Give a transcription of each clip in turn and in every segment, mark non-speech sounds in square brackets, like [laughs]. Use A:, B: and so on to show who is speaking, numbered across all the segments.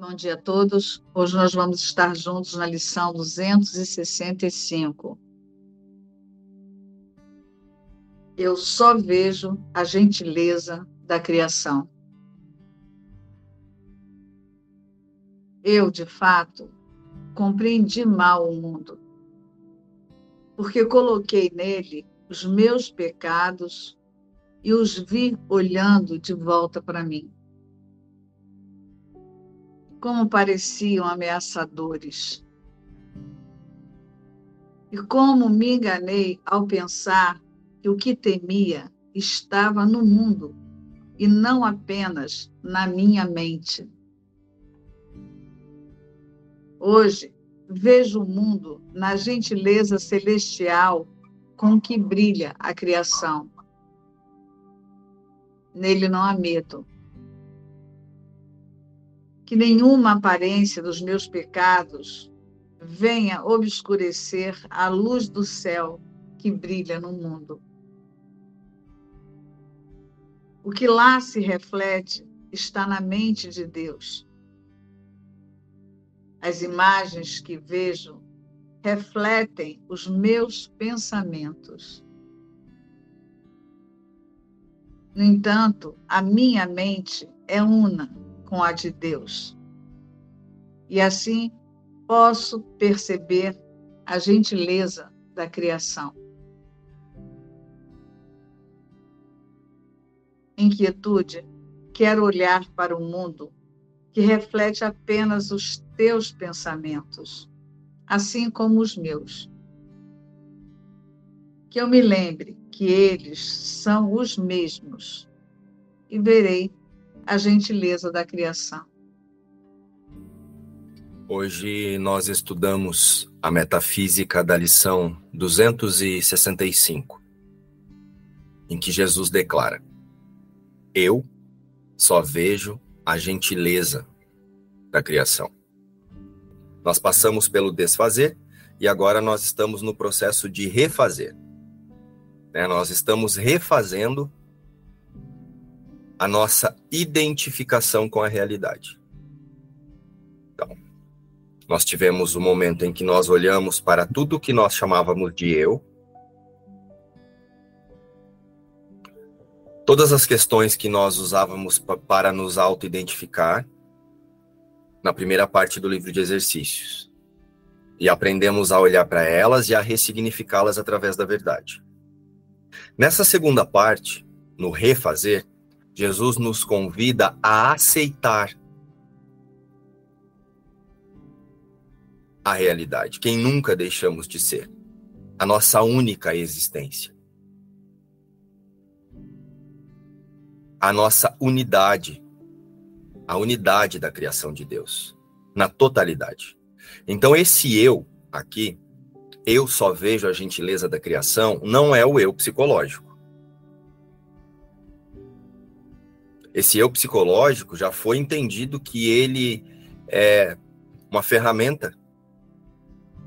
A: Bom dia a todos. Hoje nós vamos estar juntos na lição 265. Eu só vejo a gentileza da criação. Eu, de fato, compreendi mal o mundo, porque coloquei nele os meus pecados e os vi olhando de volta para mim como pareciam ameaçadores. E como me enganei ao pensar que o que temia estava no mundo e não apenas na minha mente. Hoje, vejo o mundo na gentileza celestial com que brilha a criação. Nele não há medo, que nenhuma aparência dos meus pecados venha obscurecer a luz do céu que brilha no mundo. O que lá se reflete está na mente de Deus. As imagens que vejo refletem os meus pensamentos. No entanto, a minha mente é una com a de Deus. E assim posso perceber a gentileza da criação. Inquietude, quero olhar para o mundo que reflete apenas os teus pensamentos, assim como os meus. Que eu me lembre que eles são os mesmos e verei a gentileza da criação.
B: Hoje nós estudamos a metafísica da lição 265, em que Jesus declara: Eu só vejo a gentileza da criação. Nós passamos pelo desfazer e agora nós estamos no processo de refazer. Né? Nós estamos refazendo a nossa identificação com a realidade. Então, nós tivemos o um momento em que nós olhamos para tudo que nós chamávamos de eu, todas as questões que nós usávamos para nos auto-identificar, na primeira parte do livro de exercícios. E aprendemos a olhar para elas e a ressignificá-las através da verdade. Nessa segunda parte, no refazer, Jesus nos convida a aceitar a realidade, quem nunca deixamos de ser, a nossa única existência. A nossa unidade, a unidade da criação de Deus, na totalidade. Então, esse eu aqui, eu só vejo a gentileza da criação, não é o eu psicológico. Esse eu psicológico já foi entendido que ele é uma ferramenta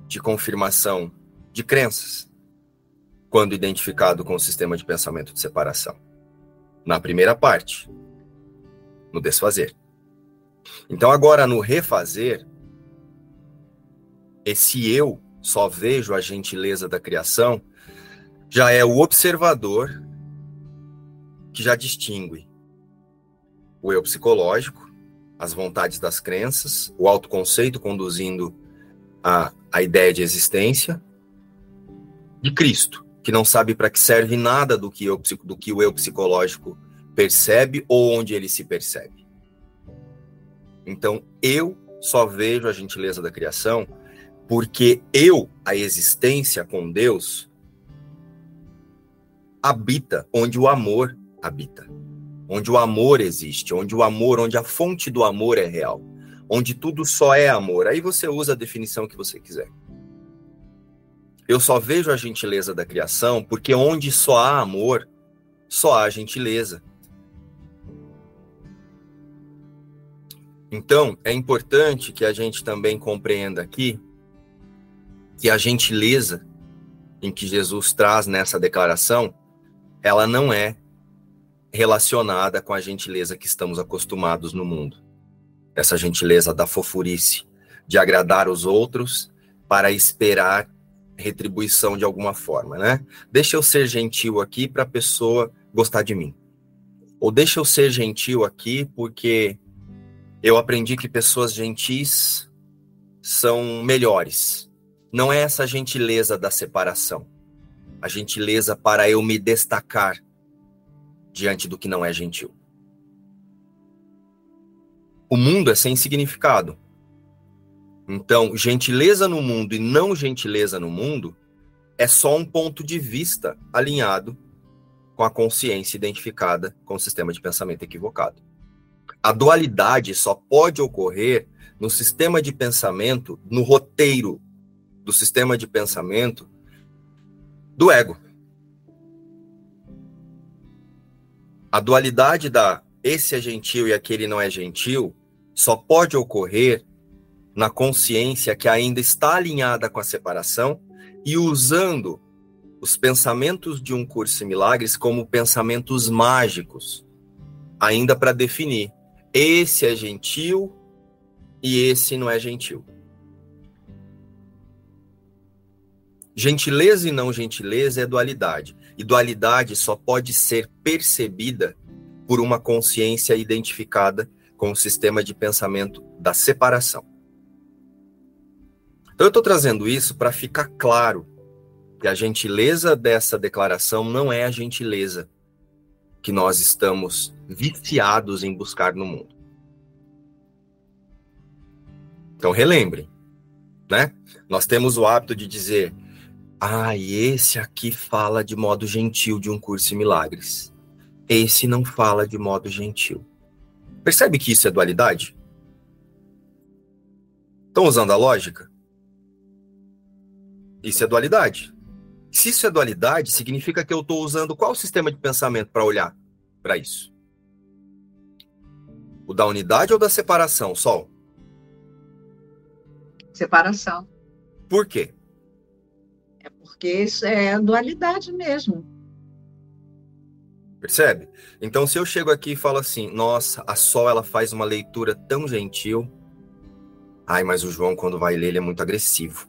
B: de confirmação de crenças, quando identificado com o sistema de pensamento de separação. Na primeira parte, no desfazer. Então, agora no refazer, esse eu só vejo a gentileza da criação, já é o observador que já distingue o eu psicológico, as vontades das crenças, o autoconceito conduzindo a, a ideia de existência, de Cristo, que não sabe para que serve nada do que, eu, do que o eu psicológico percebe ou onde ele se percebe. Então, eu só vejo a gentileza da criação porque eu, a existência com Deus, habita onde o amor habita onde o amor existe, onde o amor, onde a fonte do amor é real, onde tudo só é amor. Aí você usa a definição que você quiser. Eu só vejo a gentileza da criação porque onde só há amor, só há gentileza. Então, é importante que a gente também compreenda aqui que a gentileza em que Jesus traz nessa declaração, ela não é relacionada com a gentileza que estamos acostumados no mundo. essa gentileza da fofurice, de agradar os outros para esperar retribuição de alguma forma, né? Deixa eu ser gentil aqui para a pessoa gostar de mim. Ou deixa eu ser gentil aqui porque eu aprendi que pessoas gentis são melhores. Não é essa gentileza da separação. A gentileza para eu me destacar diante do que não é gentil. O mundo é sem significado. Então, gentileza no mundo e não gentileza no mundo é só um ponto de vista alinhado com a consciência identificada com o sistema de pensamento equivocado. A dualidade só pode ocorrer no sistema de pensamento, no roteiro do sistema de pensamento do ego. A dualidade da esse é gentil e aquele não é gentil só pode ocorrer na consciência que ainda está alinhada com a separação e usando os pensamentos de um curso em milagres como pensamentos mágicos, ainda para definir esse é gentil e esse não é gentil. Gentileza e não gentileza é dualidade, e dualidade só pode ser percebida por uma consciência identificada com o sistema de pensamento da separação. Então, eu estou trazendo isso para ficar claro que a gentileza dessa declaração não é a gentileza que nós estamos viciados em buscar no mundo. Então, relembrem, né? Nós temos o hábito de dizer: ah, e esse aqui fala de modo gentil de um curso em milagres. Esse não fala de modo gentil. Percebe que isso é dualidade? Estão usando a lógica? Isso é dualidade. Se isso é dualidade, significa que eu estou usando qual sistema de pensamento para olhar para isso? O da unidade ou da separação, Sol?
A: Separação.
B: Por quê?
A: Porque isso é dualidade mesmo.
B: Percebe? Então, se eu chego aqui e falo assim, nossa, a Sol ela faz uma leitura tão gentil. Ai, mas o João, quando vai ler, ele é muito agressivo.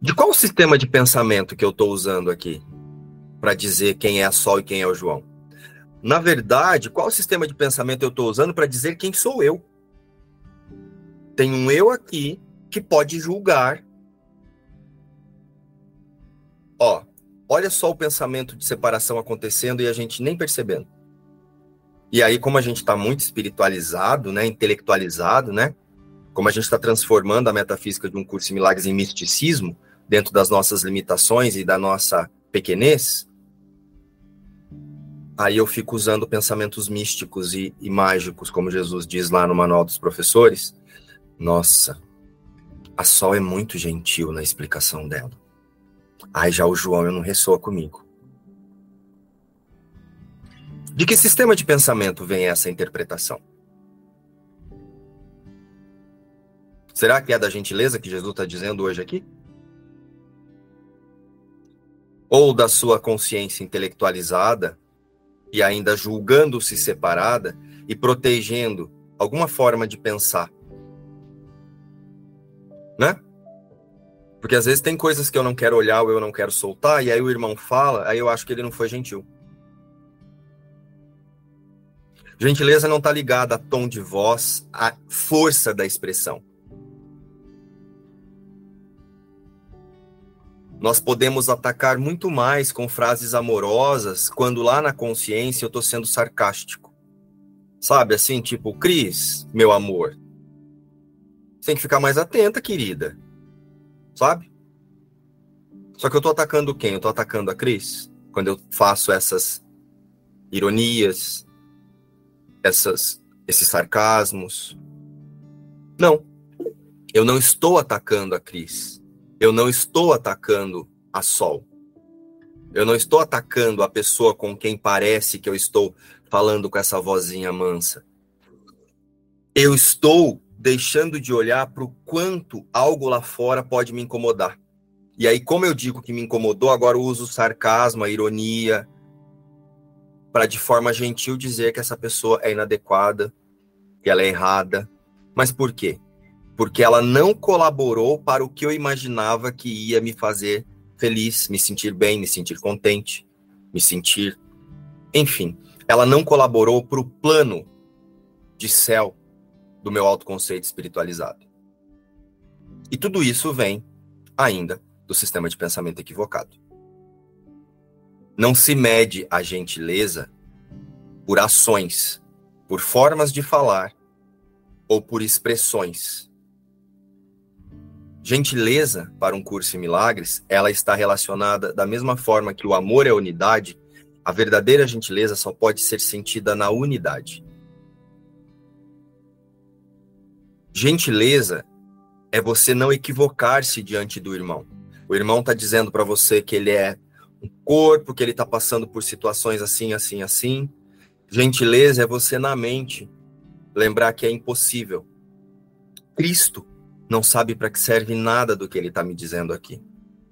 B: De qual sistema de pensamento que eu estou usando aqui para dizer quem é a Sol e quem é o João? Na verdade, qual sistema de pensamento eu estou usando para dizer quem sou eu? Tem um eu aqui que pode julgar. Ó, olha só o pensamento de separação acontecendo e a gente nem percebendo. E aí, como a gente está muito espiritualizado, né, intelectualizado, né, como a gente está transformando a metafísica de um curso de milagres em misticismo, dentro das nossas limitações e da nossa pequenez, aí eu fico usando pensamentos místicos e, e mágicos, como Jesus diz lá no Manual dos Professores. Nossa, a Sol é muito gentil na explicação dela. Ai, já o João não ressoa comigo. De que sistema de pensamento vem essa interpretação? Será que é da gentileza que Jesus está dizendo hoje aqui? Ou da sua consciência intelectualizada e ainda julgando-se separada e protegendo alguma forma de pensar? Né? Porque às vezes tem coisas que eu não quero olhar ou eu não quero soltar, e aí o irmão fala, aí eu acho que ele não foi gentil. Gentileza não está ligada a tom de voz, à força da expressão. Nós podemos atacar muito mais com frases amorosas quando lá na consciência eu estou sendo sarcástico. Sabe assim, tipo, Cris, meu amor, você tem que ficar mais atenta, querida. Sabe? Só que eu tô atacando quem? Eu tô atacando a Cris. Quando eu faço essas ironias, essas, esses sarcasmos. Não. Eu não estou atacando a Cris. Eu não estou atacando a Sol. Eu não estou atacando a pessoa com quem parece que eu estou falando com essa vozinha mansa. Eu estou deixando de olhar para o quanto algo lá fora pode me incomodar. E aí, como eu digo que me incomodou, agora eu uso sarcasmo, a ironia, para de forma gentil dizer que essa pessoa é inadequada, que ela é errada. Mas por quê? Porque ela não colaborou para o que eu imaginava que ia me fazer feliz, me sentir bem, me sentir contente, me sentir. Enfim, ela não colaborou para o plano de céu do meu autoconceito espiritualizado. E tudo isso vem ainda do sistema de pensamento equivocado. Não se mede a gentileza por ações, por formas de falar ou por expressões. Gentileza para um curso em milagres, ela está relacionada da mesma forma que o amor é unidade, a verdadeira gentileza só pode ser sentida na unidade. Gentileza é você não equivocar-se diante do irmão. O irmão está dizendo para você que ele é um corpo, que ele está passando por situações assim, assim, assim. Gentileza é você na mente lembrar que é impossível. Cristo não sabe para que serve nada do que ele está me dizendo aqui.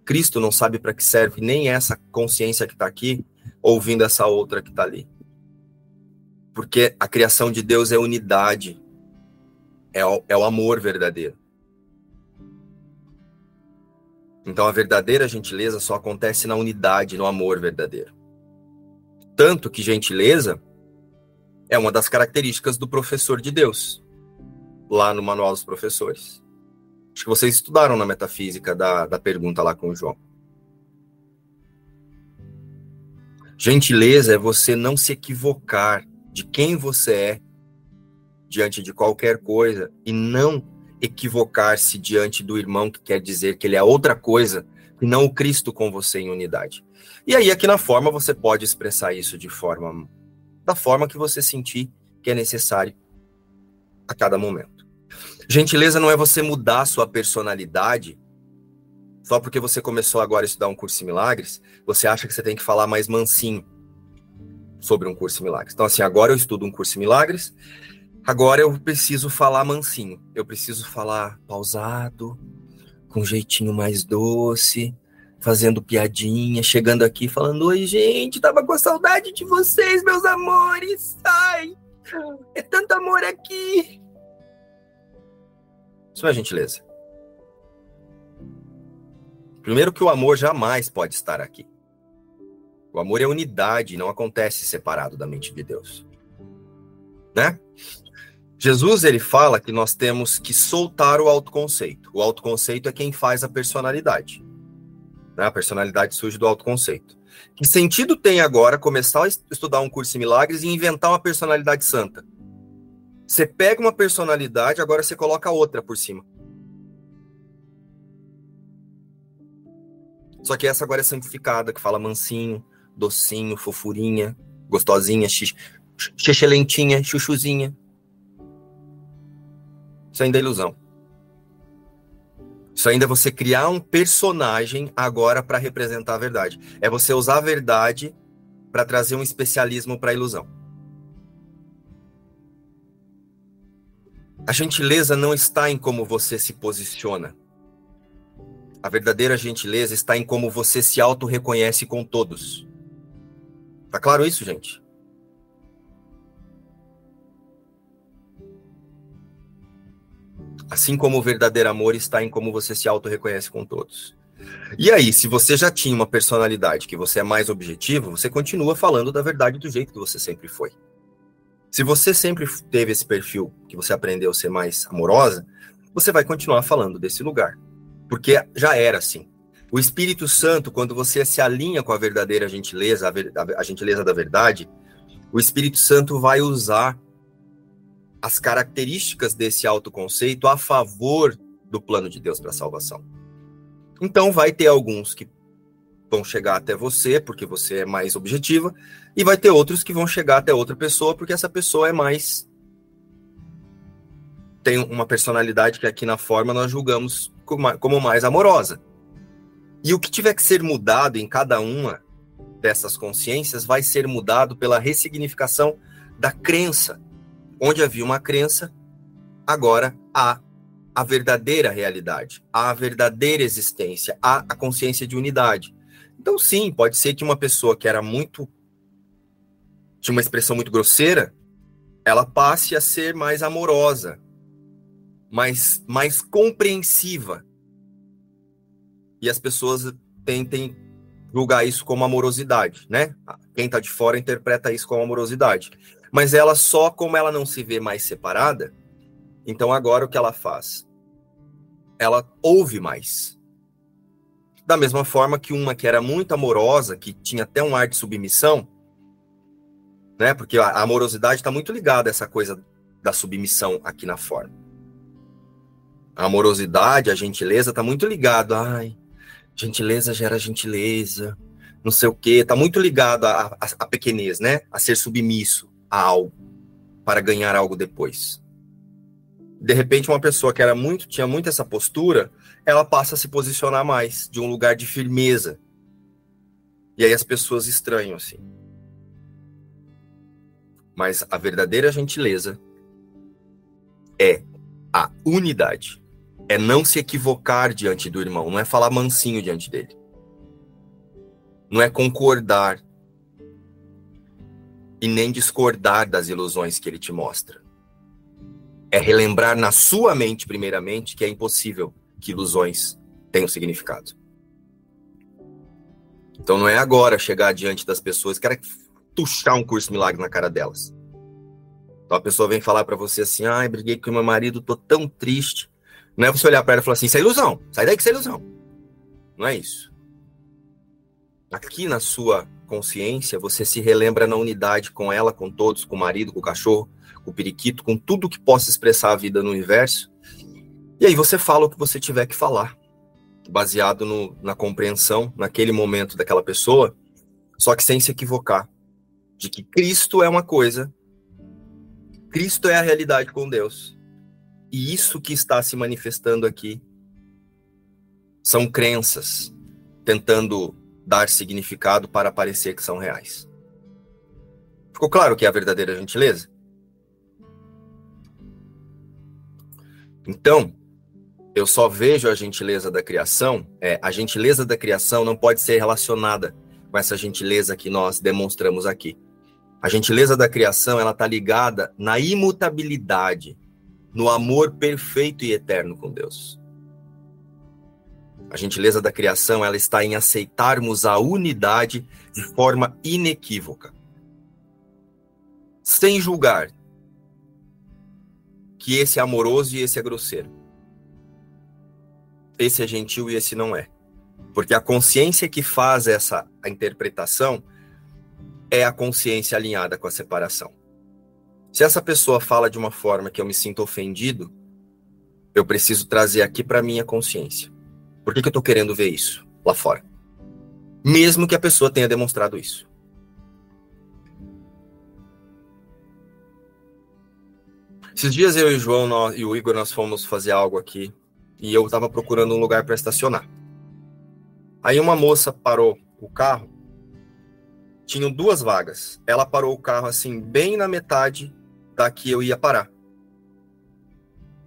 B: Cristo não sabe para que serve nem essa consciência que está aqui, ouvindo essa outra que está ali. Porque a criação de Deus é unidade, é o, é o amor verdadeiro. Então a verdadeira gentileza só acontece na unidade, no amor verdadeiro. Tanto que gentileza é uma das características do professor de Deus, lá no Manual dos Professores. Acho que vocês estudaram na metafísica da, da pergunta lá com o João. Gentileza é você não se equivocar de quem você é diante de qualquer coisa e não equivocar-se diante do irmão, que quer dizer que ele é outra coisa que não o Cristo com você em unidade. E aí, aqui na forma, você pode expressar isso de forma da forma que você sentir que é necessário a cada momento. Gentileza não é você mudar sua personalidade só porque você começou agora a estudar um curso em milagres, você acha que você tem que falar mais mansinho sobre um curso em milagres. Então, assim, agora eu estudo um curso em milagres, Agora eu preciso falar mansinho. Eu preciso falar pausado, com um jeitinho mais doce, fazendo piadinha, chegando aqui falando: Oi, gente, tava com saudade de vocês, meus amores. Ai, é tanto amor aqui. Isso é gentileza. Primeiro, que o amor jamais pode estar aqui. O amor é unidade, não acontece separado da mente de Deus. Né? Jesus ele fala que nós temos que soltar o autoconceito. O autoconceito é quem faz a personalidade. Né? A personalidade surge do autoconceito. Que sentido tem agora começar a estudar um curso em milagres e inventar uma personalidade santa? Você pega uma personalidade, agora você coloca outra por cima. Só que essa agora é santificada, que fala mansinho, docinho, fofurinha, gostosinha, xixelentinha, chuchuzinha. Isso ainda é ilusão. Isso ainda é você criar um personagem agora para representar a verdade. É você usar a verdade para trazer um especialismo para a ilusão. A gentileza não está em como você se posiciona. A verdadeira gentileza está em como você se auto-reconhece com todos. Tá claro isso, gente? Assim como o verdadeiro amor está em como você se auto-reconhece com todos. E aí, se você já tinha uma personalidade que você é mais objetivo, você continua falando da verdade do jeito que você sempre foi. Se você sempre teve esse perfil que você aprendeu a ser mais amorosa, você vai continuar falando desse lugar. Porque já era assim. O Espírito Santo, quando você se alinha com a verdadeira gentileza, a, ver, a gentileza da verdade, o Espírito Santo vai usar as características desse autoconceito a favor do plano de Deus para a salvação. Então, vai ter alguns que vão chegar até você porque você é mais objetiva, e vai ter outros que vão chegar até outra pessoa porque essa pessoa é mais. tem uma personalidade que aqui na forma nós julgamos como mais amorosa. E o que tiver que ser mudado em cada uma dessas consciências vai ser mudado pela ressignificação da crença Onde havia uma crença, agora há a verdadeira realidade, há a verdadeira existência, há a consciência de unidade. Então, sim, pode ser que uma pessoa que era muito. tinha uma expressão muito grosseira, ela passe a ser mais amorosa, mais, mais compreensiva. E as pessoas tentem julgar isso como amorosidade, né? Quem está de fora interpreta isso como amorosidade. Mas ela só, como ela não se vê mais separada, então agora o que ela faz? Ela ouve mais. Da mesma forma que uma que era muito amorosa, que tinha até um ar de submissão, né? Porque a amorosidade está muito ligada a essa coisa da submissão aqui na forma. A amorosidade, a gentileza está muito ligado. Ai, gentileza gera gentileza, não sei o quê. Está muito ligado à, à pequenez, né? A ser submisso a algo para ganhar algo depois. De repente, uma pessoa que era muito tinha muito essa postura, ela passa a se posicionar mais de um lugar de firmeza. E aí as pessoas estranham assim. Mas a verdadeira gentileza é a unidade. É não se equivocar diante do irmão, não é falar mansinho diante dele. Não é concordar e nem discordar das ilusões que ele te mostra. É relembrar na sua mente, primeiramente, que é impossível que ilusões tenham significado. Então não é agora chegar diante das pessoas, quero tuchar um curso milagre na cara delas. Então a pessoa vem falar para você assim: ai, briguei com meu marido, tô tão triste. Não é você olhar para ela e falar assim: isso é ilusão, sai daí que isso é ilusão. Não é isso. Aqui na sua consciência, você se relembra na unidade com ela, com todos, com o marido, com o cachorro, com o periquito, com tudo que possa expressar a vida no universo. E aí você fala o que você tiver que falar, baseado no, na compreensão, naquele momento daquela pessoa, só que sem se equivocar de que Cristo é uma coisa, Cristo é a realidade com Deus. E isso que está se manifestando aqui são crenças tentando dar significado para parecer que são reais. Ficou claro que é a verdadeira gentileza? Então, eu só vejo a gentileza da criação, é, a gentileza da criação não pode ser relacionada com essa gentileza que nós demonstramos aqui. A gentileza da criação, ela está ligada na imutabilidade, no amor perfeito e eterno com Deus. A gentileza da criação, ela está em aceitarmos a unidade de forma inequívoca. Sem julgar que esse é amoroso e esse é grosseiro. Esse é gentil e esse não é. Porque a consciência que faz essa interpretação é a consciência alinhada com a separação. Se essa pessoa fala de uma forma que eu me sinto ofendido, eu preciso trazer aqui para minha consciência. Por que, que eu estou querendo ver isso lá fora? Mesmo que a pessoa tenha demonstrado isso. Esses dias eu e o João nós, e o Igor nós fomos fazer algo aqui e eu estava procurando um lugar para estacionar. Aí uma moça parou o carro, tinham duas vagas. Ela parou o carro assim bem na metade da que eu ia parar.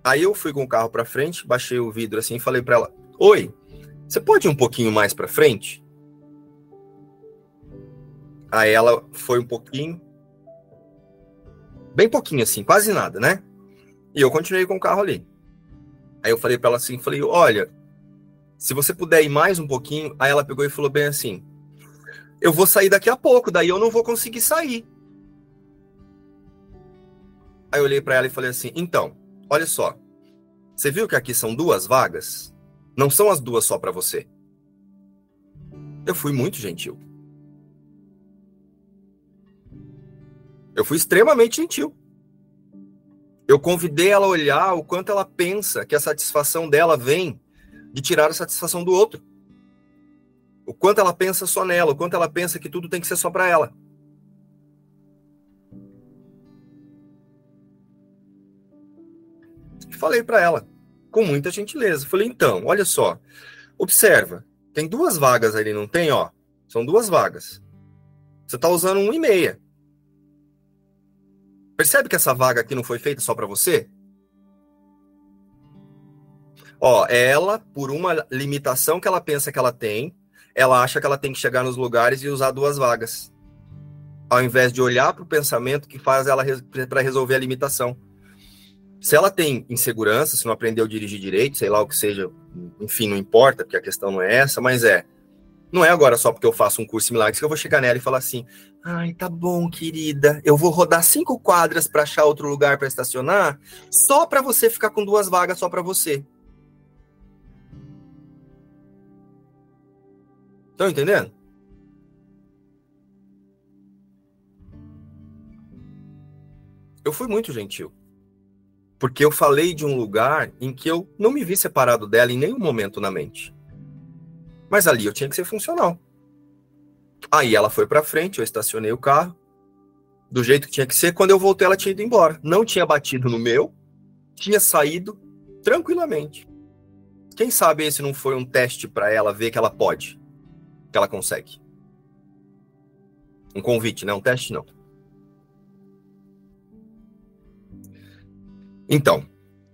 B: Aí eu fui com o carro para frente, baixei o vidro assim e falei para ela: "Oi, você pode ir um pouquinho mais para frente?" Aí ela foi um pouquinho, Bem pouquinho assim, quase nada, né? E eu continuei com o carro ali. Aí eu falei para ela assim, falei, olha, se você puder ir mais um pouquinho, aí ela pegou e falou bem assim, eu vou sair daqui a pouco, daí eu não vou conseguir sair. Aí eu olhei para ela e falei assim, então, olha só, você viu que aqui são duas vagas? Não são as duas só para você. Eu fui muito gentil. Eu fui extremamente gentil. Eu convidei ela a olhar o quanto ela pensa que a satisfação dela vem de tirar a satisfação do outro. O quanto ela pensa só nela, o quanto ela pensa que tudo tem que ser só para ela. Falei para ela, com muita gentileza. Falei, então, olha só, observa, tem duas vagas ali, não tem, ó? São duas vagas. Você está usando um e meia. Percebe que essa vaga aqui não foi feita só para você? Ó, ela, por uma limitação que ela pensa que ela tem, ela acha que ela tem que chegar nos lugares e usar duas vagas. ao invés de olhar para o pensamento que faz ela para resolver a limitação. Se ela tem insegurança, se não aprendeu a dirigir direito, sei lá o que seja, enfim, não importa, porque a questão não é essa, mas é. Não é agora só porque eu faço um curso similar que eu vou chegar nela e falar assim: ai, tá bom, querida, eu vou rodar cinco quadras para achar outro lugar para estacionar, só para você ficar com duas vagas só para você. Estão entendendo? Eu fui muito gentil. Porque eu falei de um lugar em que eu não me vi separado dela em nenhum momento na mente. Mas ali eu tinha que ser funcional. Aí ela foi para frente, eu estacionei o carro do jeito que tinha que ser. Quando eu voltei, ela tinha ido embora. Não tinha batido no meu, tinha saído tranquilamente. Quem sabe esse não foi um teste para ela ver que ela pode, que ela consegue. Um convite, não um teste não. Então,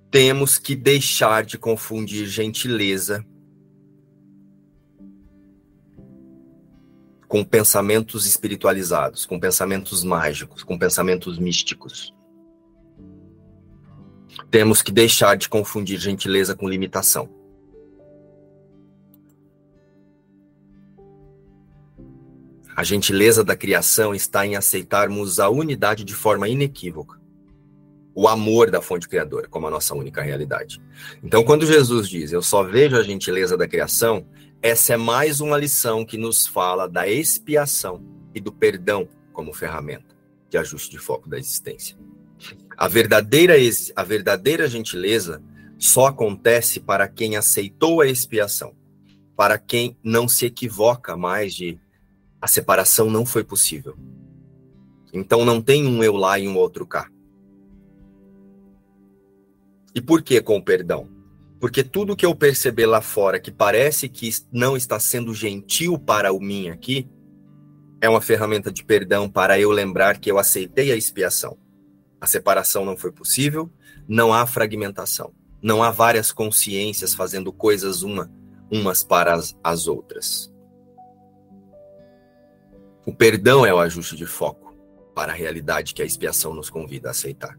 B: temos que deixar de confundir gentileza com pensamentos espiritualizados, com pensamentos mágicos, com pensamentos místicos. Temos que deixar de confundir gentileza com limitação. A gentileza da criação está em aceitarmos a unidade de forma inequívoca o amor da fonte criadora como a nossa única realidade. Então, quando Jesus diz, eu só vejo a gentileza da criação, essa é mais uma lição que nos fala da expiação e do perdão como ferramenta de ajuste de foco da existência. A verdadeira, a verdadeira gentileza só acontece para quem aceitou a expiação, para quem não se equivoca mais de a separação não foi possível. Então não tem um eu lá e um outro cá. E por que com o perdão? Porque tudo que eu perceber lá fora que parece que não está sendo gentil para o mim aqui, é uma ferramenta de perdão para eu lembrar que eu aceitei a expiação. A separação não foi possível, não há fragmentação. Não há várias consciências fazendo coisas uma, umas para as, as outras. O perdão é o ajuste de foco para a realidade que a expiação nos convida a aceitar.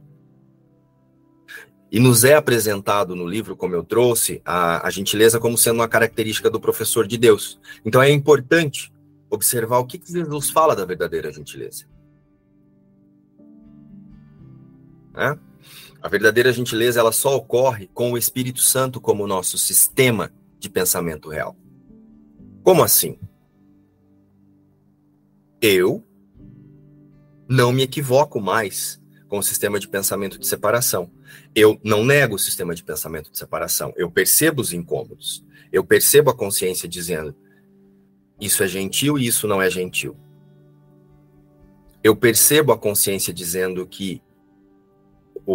B: E nos é apresentado no livro, como eu trouxe, a, a gentileza como sendo uma característica do professor de Deus. Então é importante observar o que, Jesus fala da verdadeira gentileza. É? A verdadeira gentileza ela só ocorre com o Espírito Santo como nosso sistema de pensamento real. Como assim? Eu não me equivoco mais com o sistema de pensamento de separação. Eu não nego o sistema de pensamento de separação. Eu percebo os incômodos. Eu percebo a consciência dizendo: isso é gentil e isso não é gentil. Eu percebo a consciência dizendo que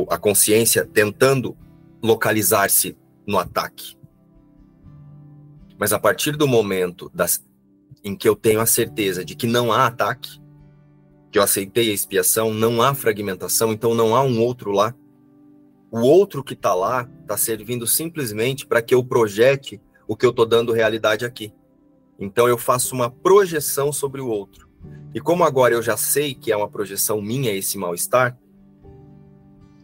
B: a consciência tentando localizar-se no ataque. Mas a partir do momento das, em que eu tenho a certeza de que não há ataque, que eu aceitei a expiação, não há fragmentação, então não há um outro lá. O outro que está lá está servindo simplesmente para que eu projete o que eu estou dando realidade aqui. Então eu faço uma projeção sobre o outro. E como agora eu já sei que é uma projeção minha esse mal-estar,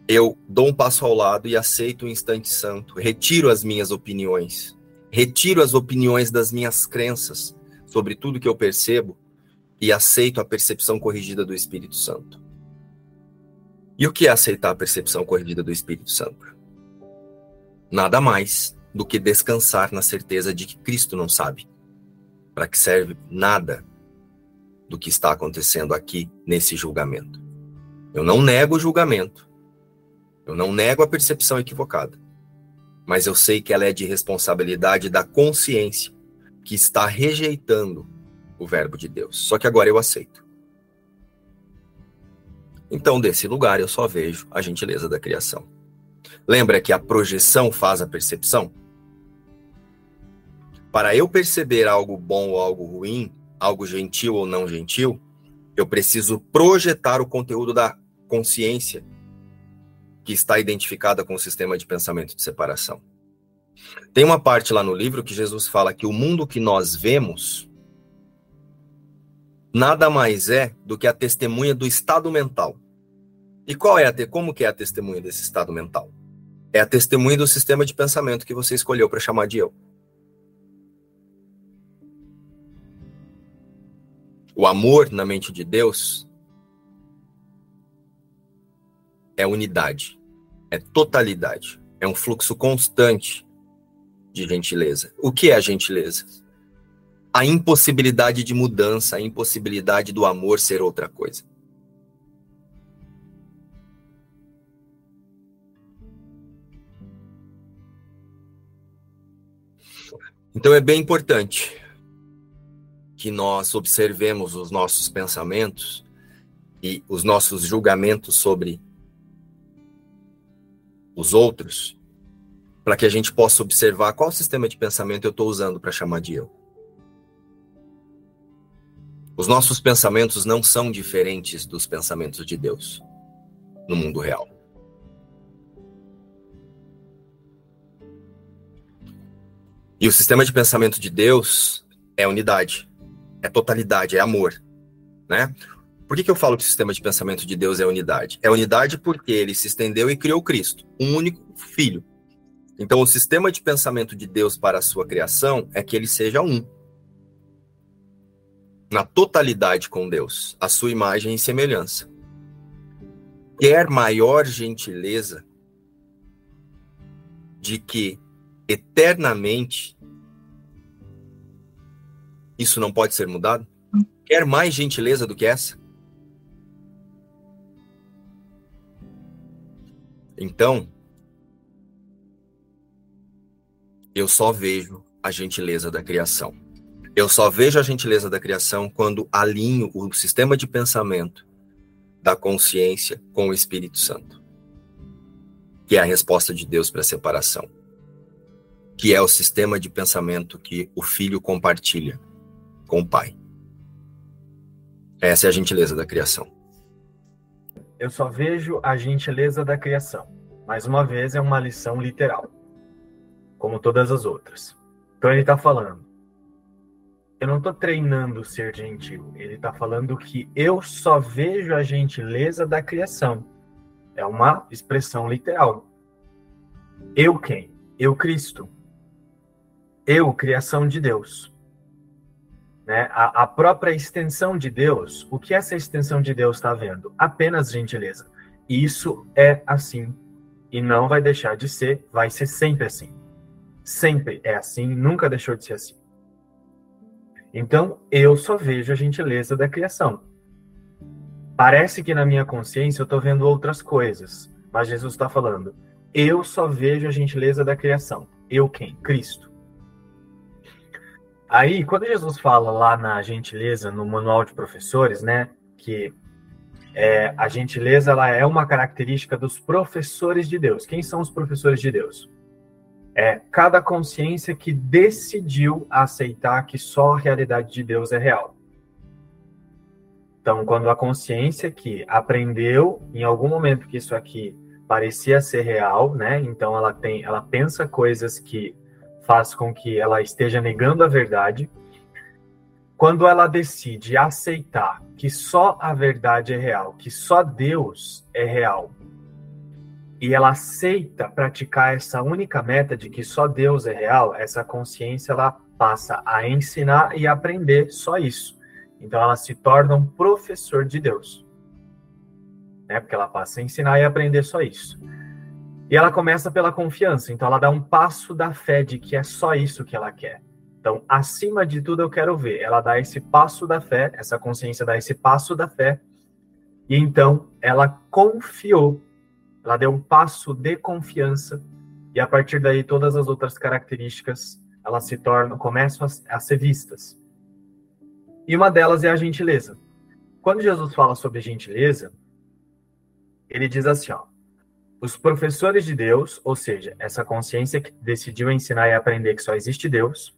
B: eu dou um passo ao lado e aceito o instante santo, retiro as minhas opiniões, retiro as opiniões das minhas crenças sobre tudo que eu percebo e aceito a percepção corrigida do Espírito Santo. E o que é aceitar a percepção corrigida do Espírito Santo? Nada mais do que descansar na certeza de que Cristo não sabe. Para que serve nada do que está acontecendo aqui nesse julgamento. Eu não nego o julgamento. Eu não nego a percepção equivocada. Mas eu sei que ela é de responsabilidade da consciência que está rejeitando o Verbo de Deus. Só que agora eu aceito. Então, desse lugar, eu só vejo a gentileza da criação. Lembra que a projeção faz a percepção? Para eu perceber algo bom ou algo ruim, algo gentil ou não gentil, eu preciso projetar o conteúdo da consciência que está identificada com o sistema de pensamento de separação. Tem uma parte lá no livro que Jesus fala que o mundo que nós vemos nada mais é do que a testemunha do estado mental. E qual é a como que é a testemunha desse estado mental? É a testemunha do sistema de pensamento que você escolheu para chamar de eu. O amor na mente de Deus é unidade, é totalidade, é um fluxo constante de gentileza. O que é gentileza? A impossibilidade de mudança, a impossibilidade do amor ser outra coisa. Então é bem importante que nós observemos os nossos pensamentos e os nossos julgamentos sobre os outros, para que a gente possa observar qual sistema de pensamento eu estou usando para chamar de eu. Os nossos pensamentos não são diferentes dos pensamentos de Deus no mundo real. E o sistema de pensamento de Deus é unidade é totalidade, é amor, né? Por que, que eu falo que o sistema de pensamento de Deus é unidade? É unidade porque ele se estendeu e criou Cristo, um único filho. Então, o sistema de pensamento de Deus para a sua criação é que ele seja um. Na totalidade com Deus, a sua imagem e semelhança. Quer maior gentileza de que eternamente isso não pode ser mudado? Quer mais gentileza do que essa? Então, eu só vejo a gentileza da criação. Eu só vejo a gentileza da criação quando alinho o sistema de pensamento da consciência com o Espírito Santo, que é a resposta de Deus para a separação, que é o sistema de pensamento que o filho compartilha com o Pai. Essa é a gentileza da criação.
C: Eu só vejo a gentileza da criação. Mais uma vez, é uma lição literal, como todas as outras. Então, ele está falando: eu não estou treinando ser gentil. Ele está falando que eu só vejo a gentileza da criação. É uma expressão literal. Eu quem? Eu Cristo. Eu, criação de Deus né, a, a, própria extensão de Deus, o que essa extensão de Deus está vendo? Apenas gentileza. Isso é assim e não vai deixar de ser, vai ser sempre assim. Sempre é assim, nunca deixou de ser assim. Então, eu só vejo a gentileza da criação. Parece que na minha consciência eu estou vendo outras coisas, mas Jesus está falando, eu só vejo a gentileza da criação. Eu quem? Cristo. Aí, quando Jesus fala lá na gentileza, no manual de professores, né, que é, a gentileza ela é uma característica dos professores de Deus. Quem são os professores de Deus? É cada consciência que decidiu aceitar que só a realidade de Deus é real. Então, quando a consciência que aprendeu em algum momento que isso aqui parecia ser real, né? Então ela tem, ela pensa coisas que faz com que ela esteja negando a verdade. Quando ela decide aceitar que só a verdade é real, que só Deus é real, e ela aceita praticar essa única meta de que só Deus é real, essa consciência ela passa a ensinar e aprender só isso. Então ela se torna um professor de Deus. Né? Porque ela passa a ensinar e aprender só isso. E ela começa pela confiança, então ela dá um passo da fé de que é só isso que ela quer. Então, acima de tudo, eu quero ver. Ela dá esse passo da fé, essa consciência dá esse passo da fé, e então ela confiou. Ela deu um passo de confiança, e a partir daí todas as outras características elas se tornam, começam a, a ser vistas. E uma delas é a gentileza. Quando Jesus fala sobre gentileza, ele diz assim, ó, os professores de Deus, ou seja, essa consciência que decidiu ensinar e aprender que só existe Deus,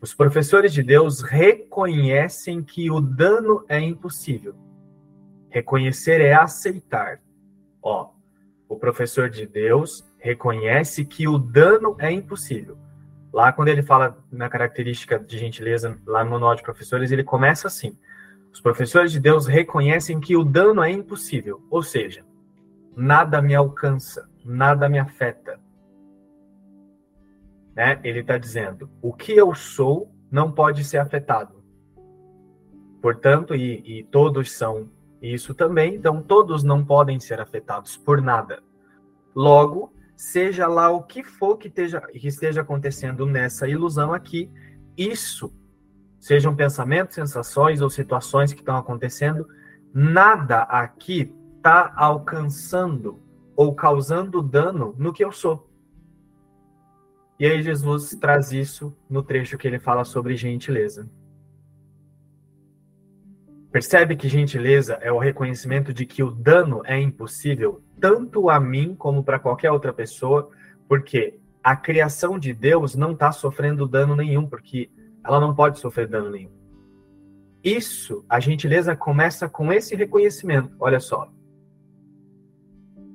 C: os professores de Deus reconhecem que o dano é impossível. Reconhecer é aceitar. Ó, o professor de Deus reconhece que o dano é impossível. Lá, quando ele fala na característica de gentileza, lá no manual de professores, ele começa assim: Os professores de Deus reconhecem que o dano é impossível, ou seja, nada me alcança, nada me afeta. Né? Ele está dizendo: o que eu sou não pode ser afetado. Portanto, e, e todos são isso também, então todos não podem ser afetados por nada. Logo, seja lá o que for que esteja, que esteja acontecendo nessa ilusão aqui, isso, sejam pensamentos, sensações ou situações que estão acontecendo, nada aqui está alcançando ou causando dano no que eu sou. E aí Jesus traz isso no trecho que ele fala sobre gentileza. Percebe que gentileza é o reconhecimento de que o dano é impossível tanto a mim como para qualquer outra pessoa, porque a criação de Deus não está sofrendo dano nenhum, porque ela não pode sofrer dano nenhum. Isso, a gentileza começa com esse reconhecimento. Olha só.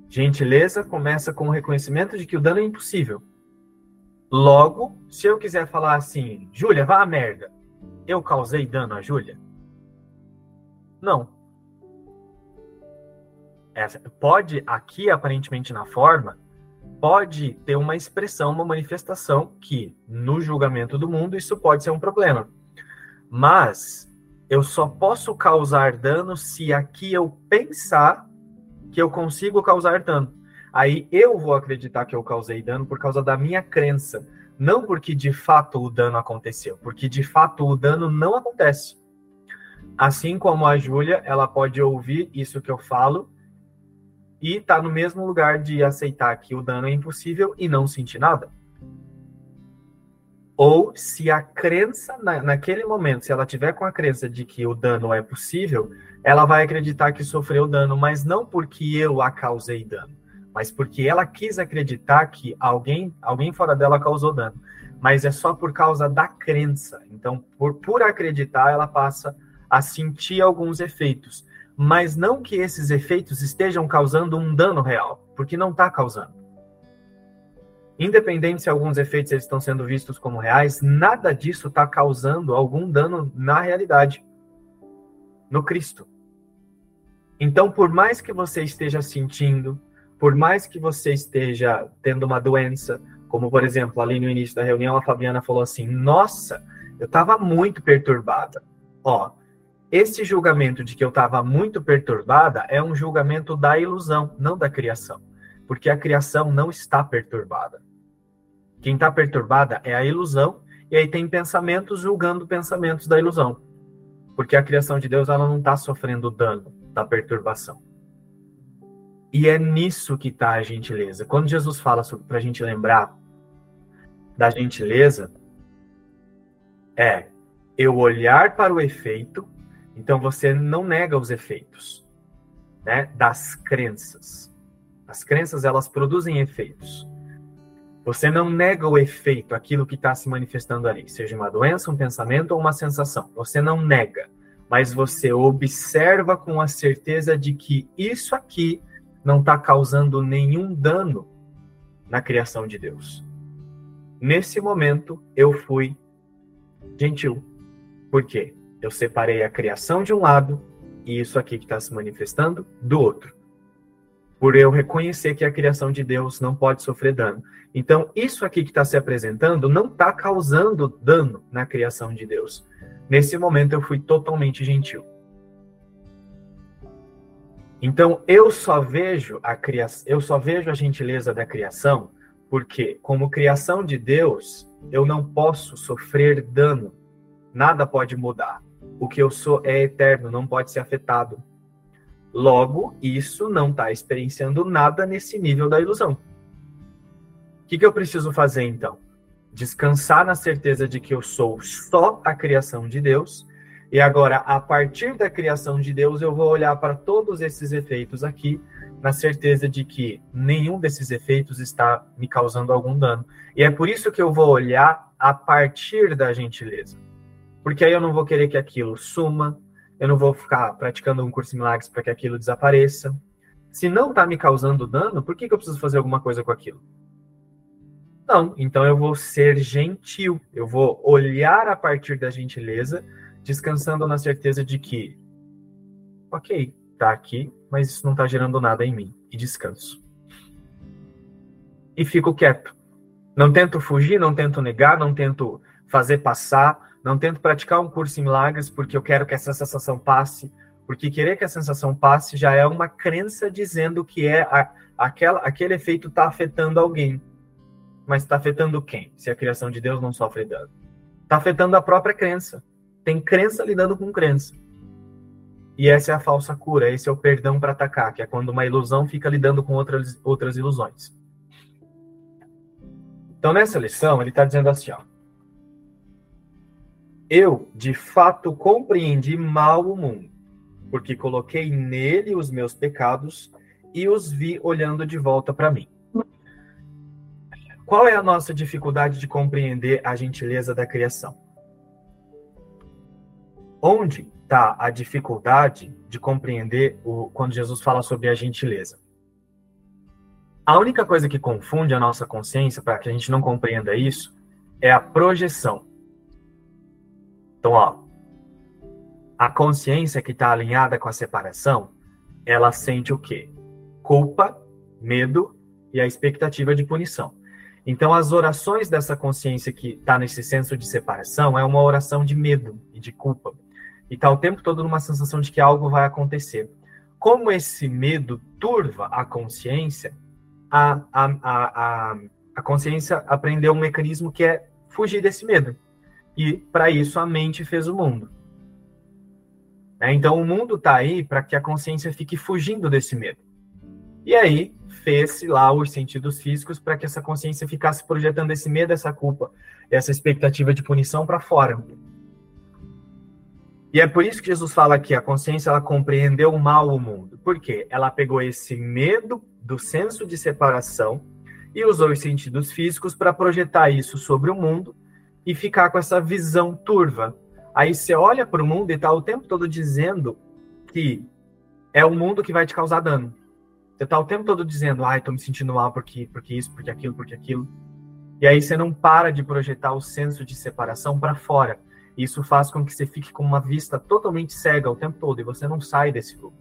C: Gentileza começa com o reconhecimento de que o dano é impossível. Logo, se eu quiser falar assim, Júlia, vá a merda, eu causei dano a Júlia? Não. Essa, pode, aqui, aparentemente na forma, pode ter uma expressão, uma manifestação que, no julgamento do mundo, isso pode ser um problema. Mas eu só posso causar dano se aqui eu pensar que eu consigo causar dano. Aí eu vou acreditar que eu causei dano por causa da minha crença, não porque de fato o dano aconteceu, porque de fato o dano não acontece. Assim como a Júlia, ela pode ouvir isso que eu falo e tá no mesmo lugar de aceitar que o dano é impossível e não sentir nada. Ou se a crença, na, naquele momento, se ela tiver com a crença de que o dano é possível, ela vai acreditar que sofreu dano, mas não porque eu a causei dano, mas porque ela quis acreditar que alguém, alguém fora dela causou dano. Mas é só por causa da crença. Então, por, por acreditar, ela passa a sentir alguns efeitos, mas não que esses efeitos estejam causando um dano real, porque não está causando. Independente se alguns efeitos eles estão sendo vistos como reais, nada disso está causando algum dano na realidade, no Cristo. Então, por mais que você esteja sentindo, por mais que você esteja tendo uma doença, como por exemplo, ali no início da reunião, a Fabiana falou assim: Nossa, eu estava muito perturbada. Ó, esse julgamento de que eu estava muito perturbada é um julgamento da ilusão, não da criação. Porque a criação não está perturbada. Quem está perturbada é a ilusão, e aí tem pensamentos julgando pensamentos da ilusão. Porque a criação de Deus ela não está sofrendo dano da perturbação. E é nisso que está a gentileza. Quando Jesus fala para a gente lembrar da gentileza, é eu olhar para o efeito então você não nega os efeitos, né, das crenças. As crenças elas produzem efeitos. Você não nega o efeito, aquilo que está se manifestando ali, seja uma doença, um pensamento ou uma sensação. Você não nega, mas você observa com a certeza de que isso aqui não está causando nenhum dano na criação de Deus. Nesse momento, eu fui gentil. Por quê? Eu separei a criação de um lado e isso aqui que está se manifestando do outro. Por eu reconhecer que a criação de Deus não pode sofrer dano. Então, isso aqui que está se apresentando não está causando dano na criação de Deus. Nesse momento, eu fui totalmente gentil. Então, eu só vejo a criação, eu só vejo a gentileza da criação porque, como criação de Deus, eu não posso sofrer dano. Nada pode mudar. O que eu sou é eterno, não pode ser afetado. Logo, isso não está experienciando nada nesse nível da ilusão. O que, que eu preciso fazer então? Descansar na certeza de que eu sou só a criação de Deus. E agora, a partir da criação de Deus, eu vou olhar para todos esses efeitos aqui, na certeza de que nenhum desses efeitos está me causando algum dano. E é por isso que eu vou olhar a partir da gentileza porque aí eu não vou querer que aquilo suma, eu não vou ficar praticando um curso de milagres para que aquilo desapareça. Se não está me causando dano, por que, que eu preciso fazer alguma coisa com aquilo? Não, então eu vou ser gentil, eu vou olhar a partir da gentileza, descansando na certeza de que ok, tá aqui, mas isso não está gerando nada em mim. E descanso. E fico quieto. Não tento fugir, não tento negar, não tento fazer passar, não tento praticar um curso em milagres porque eu quero que essa sensação passe, porque querer que a sensação passe já é uma crença dizendo que é a, aquela, aquele efeito está afetando alguém. Mas está afetando quem? Se a criação de Deus não sofre dano. Está afetando a própria crença. Tem crença lidando com crença. E essa é a falsa cura, esse é o perdão para atacar, que é quando uma ilusão fica lidando com outras, outras ilusões. Então, nessa lição, ele está dizendo assim: ó, eu, de fato, compreendi mal o mundo, porque coloquei nele os meus pecados e os vi olhando de volta para mim. Qual é a nossa dificuldade de compreender a gentileza da criação? Onde está a dificuldade de compreender o, quando Jesus fala sobre a gentileza? A única coisa que confunde a nossa consciência para que a gente não compreenda isso é a projeção. Então, ó, a consciência que está alinhada com a separação, ela sente o quê? Culpa, medo e a expectativa de punição. Então, as orações dessa consciência que está nesse senso de separação é uma oração de medo e de culpa. E está o tempo todo numa sensação de que algo vai acontecer. Como esse medo turva a consciência, a, a, a, a, consciência aprendeu um mecanismo que é fugir desse medo. E para isso a mente fez o mundo. É, então o mundo está aí para que a consciência fique fugindo desse medo. E aí fez-se lá os sentidos físicos para que essa consciência ficasse projetando esse medo, essa culpa, essa expectativa de punição para fora. E é por isso que Jesus fala que a consciência ela compreendeu mal o mundo. Por quê? Ela pegou esse medo do senso de separação e usou os sentidos físicos para projetar isso sobre o mundo e ficar com essa visão turva. Aí você olha para o mundo e está o tempo todo dizendo que é o mundo que vai te causar dano. Você está o tempo todo dizendo, ai, estou me sentindo mal porque, porque isso, porque aquilo, porque aquilo. E aí você não para de projetar o senso de separação para fora. Isso faz com que você fique com uma vista totalmente cega o tempo todo e você não sai desse grupo.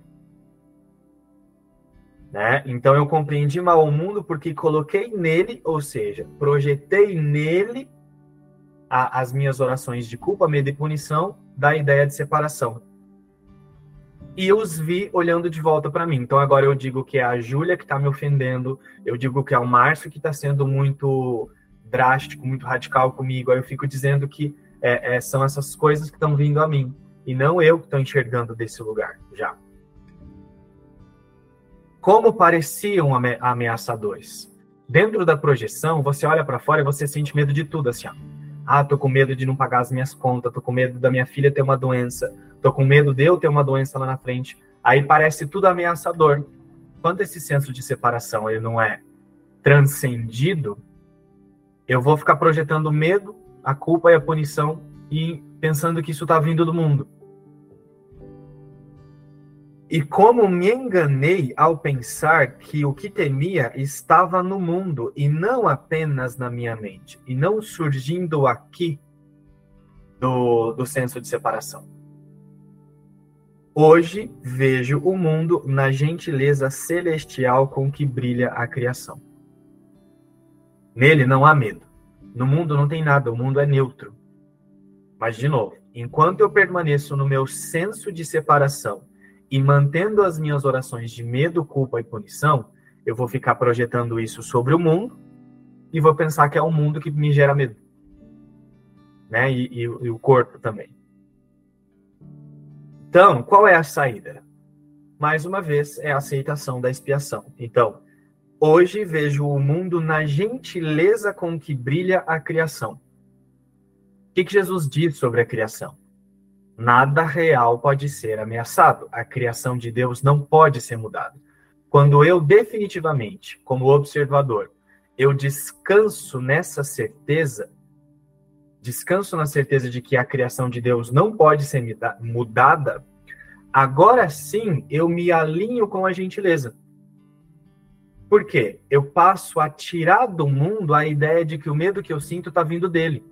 C: Né? Então eu compreendi mal o mundo porque coloquei nele, ou seja, projetei nele a, as minhas orações de culpa, medo e punição da ideia de separação. E os vi olhando de volta para mim. Então agora eu digo que é a Júlia que está me ofendendo, eu digo que é o Márcio que está sendo muito drástico, muito radical comigo. Aí eu fico dizendo que é, é, são essas coisas que estão vindo a mim e não eu que estou enxergando desse lugar já como pareciam ameaçadores. Dentro da projeção, você olha para fora e você sente medo de tudo, assim, ó. Ah, tô com medo de não pagar as minhas contas, tô com medo da minha filha ter uma doença, tô com medo de eu ter uma doença lá na frente. Aí parece tudo ameaçador. Quando esse senso de separação ele não é transcendido, eu vou ficar projetando medo, a culpa e a punição e pensando que isso está vindo do mundo. E como me enganei ao pensar que o que temia estava no mundo e não apenas na minha mente, e não surgindo aqui do, do senso de separação. Hoje vejo o mundo na gentileza celestial com que brilha a criação. Nele não há medo. No mundo não tem nada, o mundo é neutro. Mas, de novo, enquanto eu permaneço no meu senso de separação, e mantendo as minhas orações de medo, culpa e punição, eu vou ficar projetando isso sobre o mundo e vou pensar que é o mundo que me gera medo. Né? E, e, e o corpo também. Então, qual é a saída? Mais uma vez, é a aceitação da expiação. Então, hoje vejo o mundo na gentileza com que brilha a criação. O que, que Jesus diz sobre a criação? Nada real pode ser ameaçado. A criação de Deus não pode ser mudada. Quando eu definitivamente, como observador, eu descanso nessa certeza, descanso na certeza de que a criação de Deus não pode ser mudada, agora sim eu me alinho com a gentileza. Por quê? Eu passo a tirar do mundo a ideia de que o medo que eu sinto está vindo dele.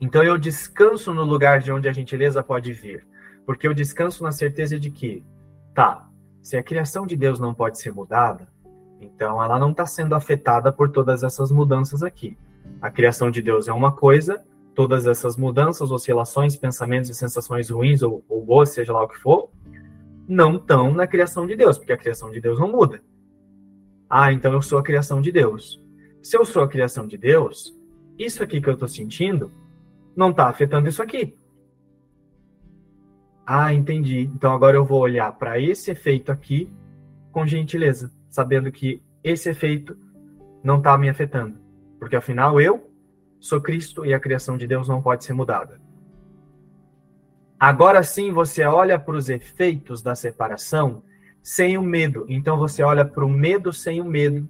C: Então eu descanso no lugar de onde a gentileza pode vir. Porque eu descanso na certeza de que, tá, se a criação de Deus não pode ser mudada, então ela não está sendo afetada por todas essas mudanças aqui. A criação de Deus é uma coisa, todas essas mudanças, oscilações, pensamentos e sensações ruins ou, ou boas, seja lá o que for, não estão na criação de Deus, porque a criação de Deus não muda. Ah, então eu sou a criação de Deus. Se eu sou a criação de Deus, isso aqui que eu estou sentindo não está afetando isso aqui. Ah, entendi. Então agora eu vou olhar para esse efeito aqui com gentileza, sabendo que esse efeito não está me afetando. Porque afinal eu sou Cristo e a criação de Deus não pode ser mudada. Agora sim você olha para os efeitos da separação sem o medo. Então você olha para o medo sem o medo.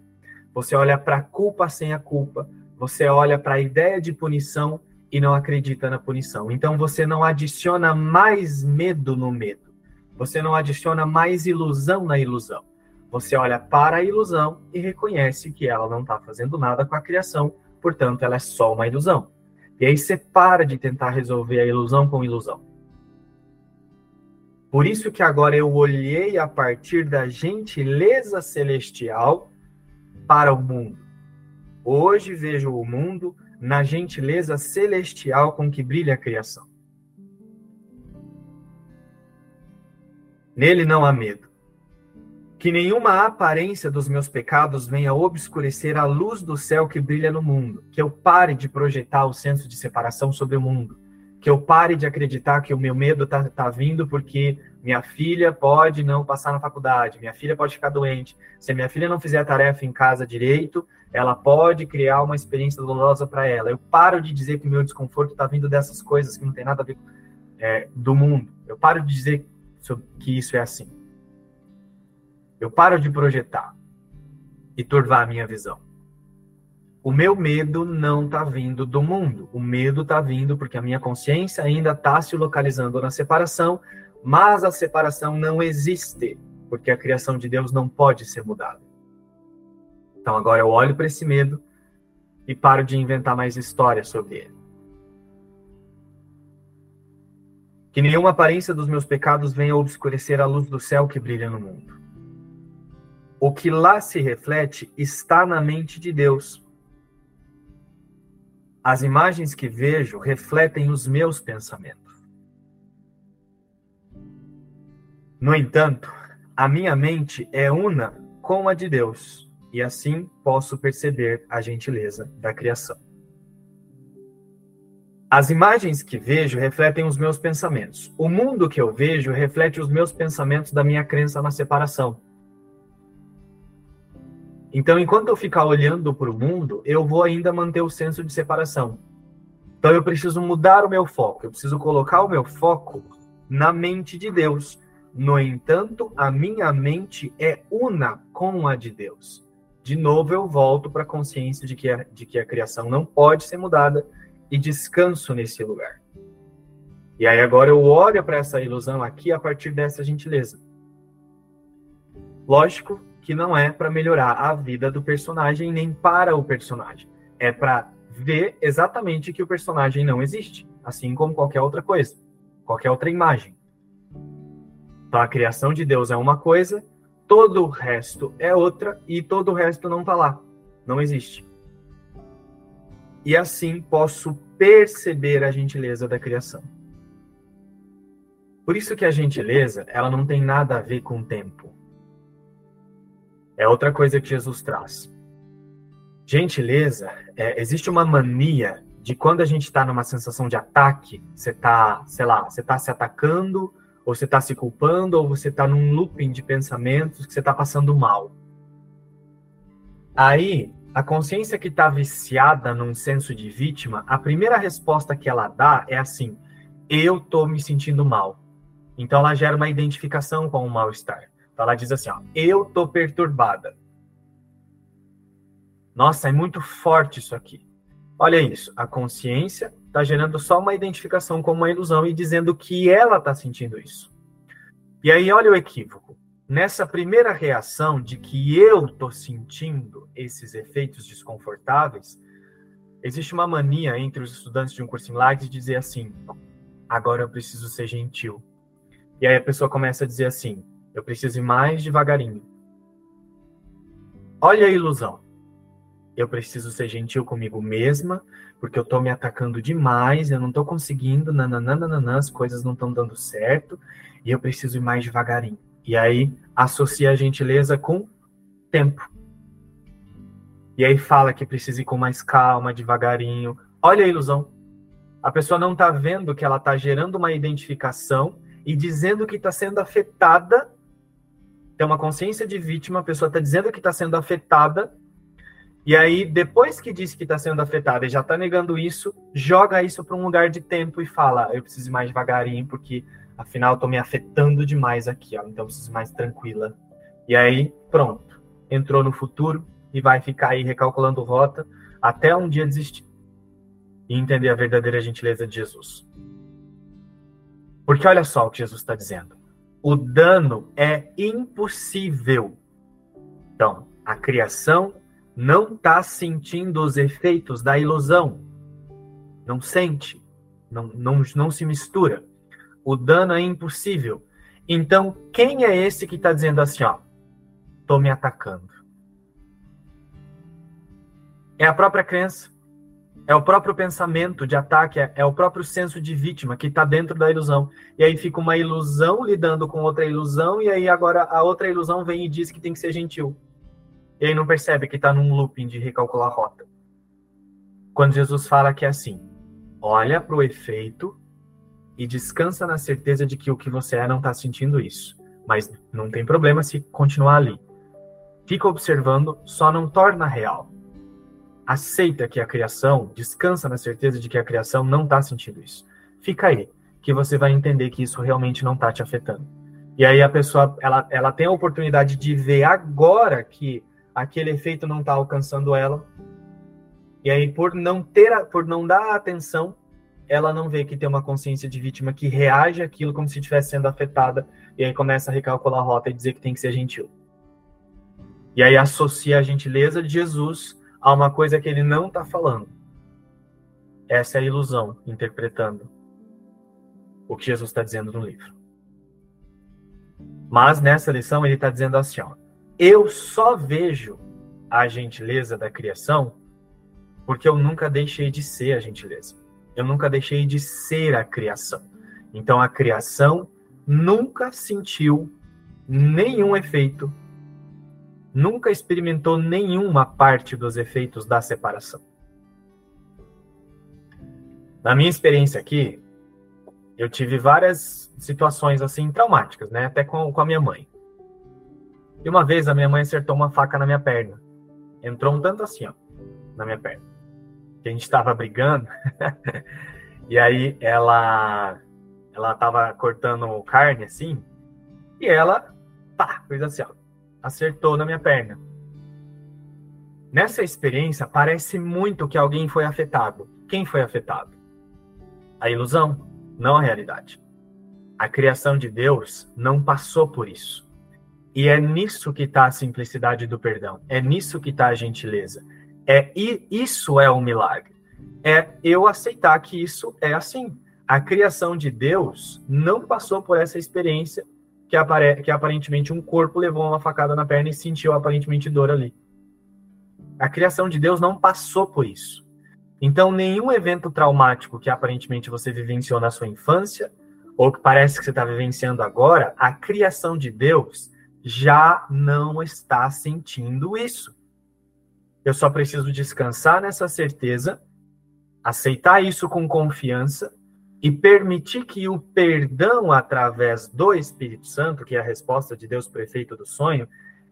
C: Você olha para a culpa sem a culpa. Você olha para a ideia de punição e não acredita na punição. Então você não adiciona mais medo no medo. Você não adiciona mais ilusão na ilusão. Você olha para a ilusão e reconhece que ela não está fazendo nada com a criação, portanto, ela é só uma ilusão. E aí você para de tentar resolver a ilusão com ilusão. Por isso que agora eu olhei a partir da gentileza celestial para o mundo. Hoje vejo o mundo na gentileza celestial com que brilha a criação. Nele não há medo. Que nenhuma aparência dos meus pecados venha obscurecer a luz do céu que brilha no mundo. Que eu pare de projetar o senso de separação sobre o mundo. Que eu pare de acreditar que o meu medo está tá vindo porque minha filha pode não passar na faculdade, minha filha pode ficar doente. Se minha filha não fizer a tarefa em casa direito, ela pode criar uma experiência dolorosa para ela. Eu paro de dizer que o meu desconforto está vindo dessas coisas que não tem nada a ver é, do mundo. Eu paro de dizer que isso é assim. Eu paro de projetar e turvar a minha visão. O meu medo não está vindo do mundo. O medo está vindo porque a minha consciência ainda está se localizando na separação, mas a separação não existe, porque a criação de Deus não pode ser mudada. Então agora eu olho para esse medo e paro de inventar mais histórias sobre ele. Que nenhuma aparência dos meus pecados venha obscurecer a luz do céu que brilha no mundo. O que lá se reflete está na mente de Deus. As imagens que vejo refletem os meus pensamentos. No entanto, a minha mente é una com a de Deus e assim posso perceber a gentileza da criação. As imagens que vejo refletem os meus pensamentos. O mundo que eu vejo reflete os meus pensamentos da minha crença na separação. Então, enquanto eu ficar olhando para o mundo, eu vou ainda manter o senso de separação. Então, eu preciso mudar o meu foco. Eu preciso colocar o meu foco na mente de Deus. No entanto, a minha mente é una com a de Deus de novo eu volto para a consciência de que, a, de que a criação não pode ser mudada e descanso nesse lugar. E aí agora eu olho para essa ilusão aqui a partir dessa gentileza. Lógico que não é para melhorar a vida do personagem nem para o personagem. É para ver exatamente que o personagem não existe, assim como qualquer outra coisa, qualquer outra imagem. Então a criação de Deus é uma coisa todo o resto é outra e todo o resto não está lá, não existe. E assim posso perceber a gentileza da criação. Por isso que a gentileza, ela não tem nada a ver com o tempo. É outra coisa que Jesus traz. Gentileza, é, existe uma mania de quando a gente está numa sensação de ataque, você está, sei lá, você está se atacando ou você está se culpando, ou você está num looping de pensamentos que você está passando mal. Aí, a consciência que está viciada num senso de vítima, a primeira resposta que ela dá é assim: eu estou me sentindo mal. Então ela gera uma identificação com o mal-estar. Então ela diz assim: ó, eu estou perturbada. Nossa, é muito forte isso aqui. Olha isso, a consciência está gerando só uma identificação com uma ilusão e dizendo que ela está sentindo isso. E aí, olha o equívoco. Nessa primeira reação de que eu estou sentindo esses efeitos desconfortáveis, existe uma mania entre os estudantes de um curso em Light de dizer assim: agora eu preciso ser gentil. E aí a pessoa começa a dizer assim: eu preciso ir mais devagarinho. Olha a ilusão. Eu preciso ser gentil comigo mesma, porque eu tô me atacando demais, eu não tô conseguindo, nananana, as coisas não estão dando certo, e eu preciso ir mais devagarinho. E aí associa a gentileza com tempo. E aí fala que precisa ir com mais calma, devagarinho. Olha a ilusão. A pessoa não está vendo que ela está gerando uma identificação e dizendo que está sendo afetada. Tem uma consciência de vítima, a pessoa está dizendo que está sendo afetada. E aí, depois que disse que está sendo afetada e já está negando isso, joga isso para um lugar de tempo e fala: eu preciso ir mais devagarinho, porque afinal estou me afetando demais aqui, ó, então preciso ir mais tranquila. E aí, pronto, entrou no futuro e vai ficar aí recalculando rota até um dia desistir e entender a verdadeira gentileza de Jesus. Porque olha só o que Jesus está dizendo. O dano é impossível. Então, a criação não está sentindo os efeitos da ilusão. Não sente. Não, não, não se mistura. O dano é impossível. Então, quem é esse que está dizendo assim, ó? Estou me atacando. É a própria crença. É o próprio pensamento de ataque, é, é o próprio senso de vítima que está dentro da ilusão. E aí fica uma ilusão lidando com outra ilusão, e aí agora a outra ilusão vem e diz que tem que ser gentil. E aí não percebe que está num looping de recalcular a rota. Quando Jesus fala que é assim, olha para o efeito e descansa na certeza de que o que você é não está sentindo isso. Mas não tem problema se continuar ali. Fica observando, só não torna real aceita que a criação, descansa na certeza de que a criação não está sentindo isso. Fica aí, que você vai entender que isso realmente não está te afetando. E aí a pessoa, ela, ela tem a oportunidade de ver agora que aquele efeito não está alcançando ela. E aí por não ter, por não dar atenção, ela não vê que tem uma consciência de vítima que reage àquilo como se estivesse sendo afetada e aí começa a recalcular a rota e dizer que tem que ser gentil. E aí associa a gentileza de Jesus a uma coisa que ele não está falando. Essa é a ilusão, interpretando o que Jesus está dizendo no livro. Mas nessa lição ele está dizendo assim: ó, eu só vejo a gentileza da criação porque eu nunca deixei de ser a gentileza. Eu nunca deixei de ser a criação. Então a criação nunca sentiu nenhum efeito nunca experimentou nenhuma parte dos efeitos da separação. Na minha experiência aqui, eu tive várias situações assim traumáticas, né? Até com, com a minha mãe. E uma vez a minha mãe acertou uma faca na minha perna. Entrou um tanto assim, ó, na minha perna. Que a gente estava brigando. [laughs] e aí ela ela tava cortando carne assim, e ela, pá, fez assim, ó, acertou na minha perna. Nessa experiência, parece muito que alguém foi afetado. Quem foi afetado? A ilusão, não a realidade. A criação de Deus não passou por isso. E é nisso que está a simplicidade do perdão. É nisso que está a gentileza. É e isso é um milagre. É eu aceitar que isso é assim. A criação de Deus não passou por essa experiência que, apare que aparentemente um corpo levou uma facada na perna e sentiu aparentemente dor ali. A criação de Deus não passou por isso. Então, nenhum evento traumático que aparentemente você vivenciou na sua infância, ou que parece que você está vivenciando agora, a criação de Deus já não está sentindo isso. Eu só preciso descansar nessa certeza, aceitar isso com confiança e permitir que o perdão através do Espírito Santo, que é a resposta de Deus para o efeito do sonho,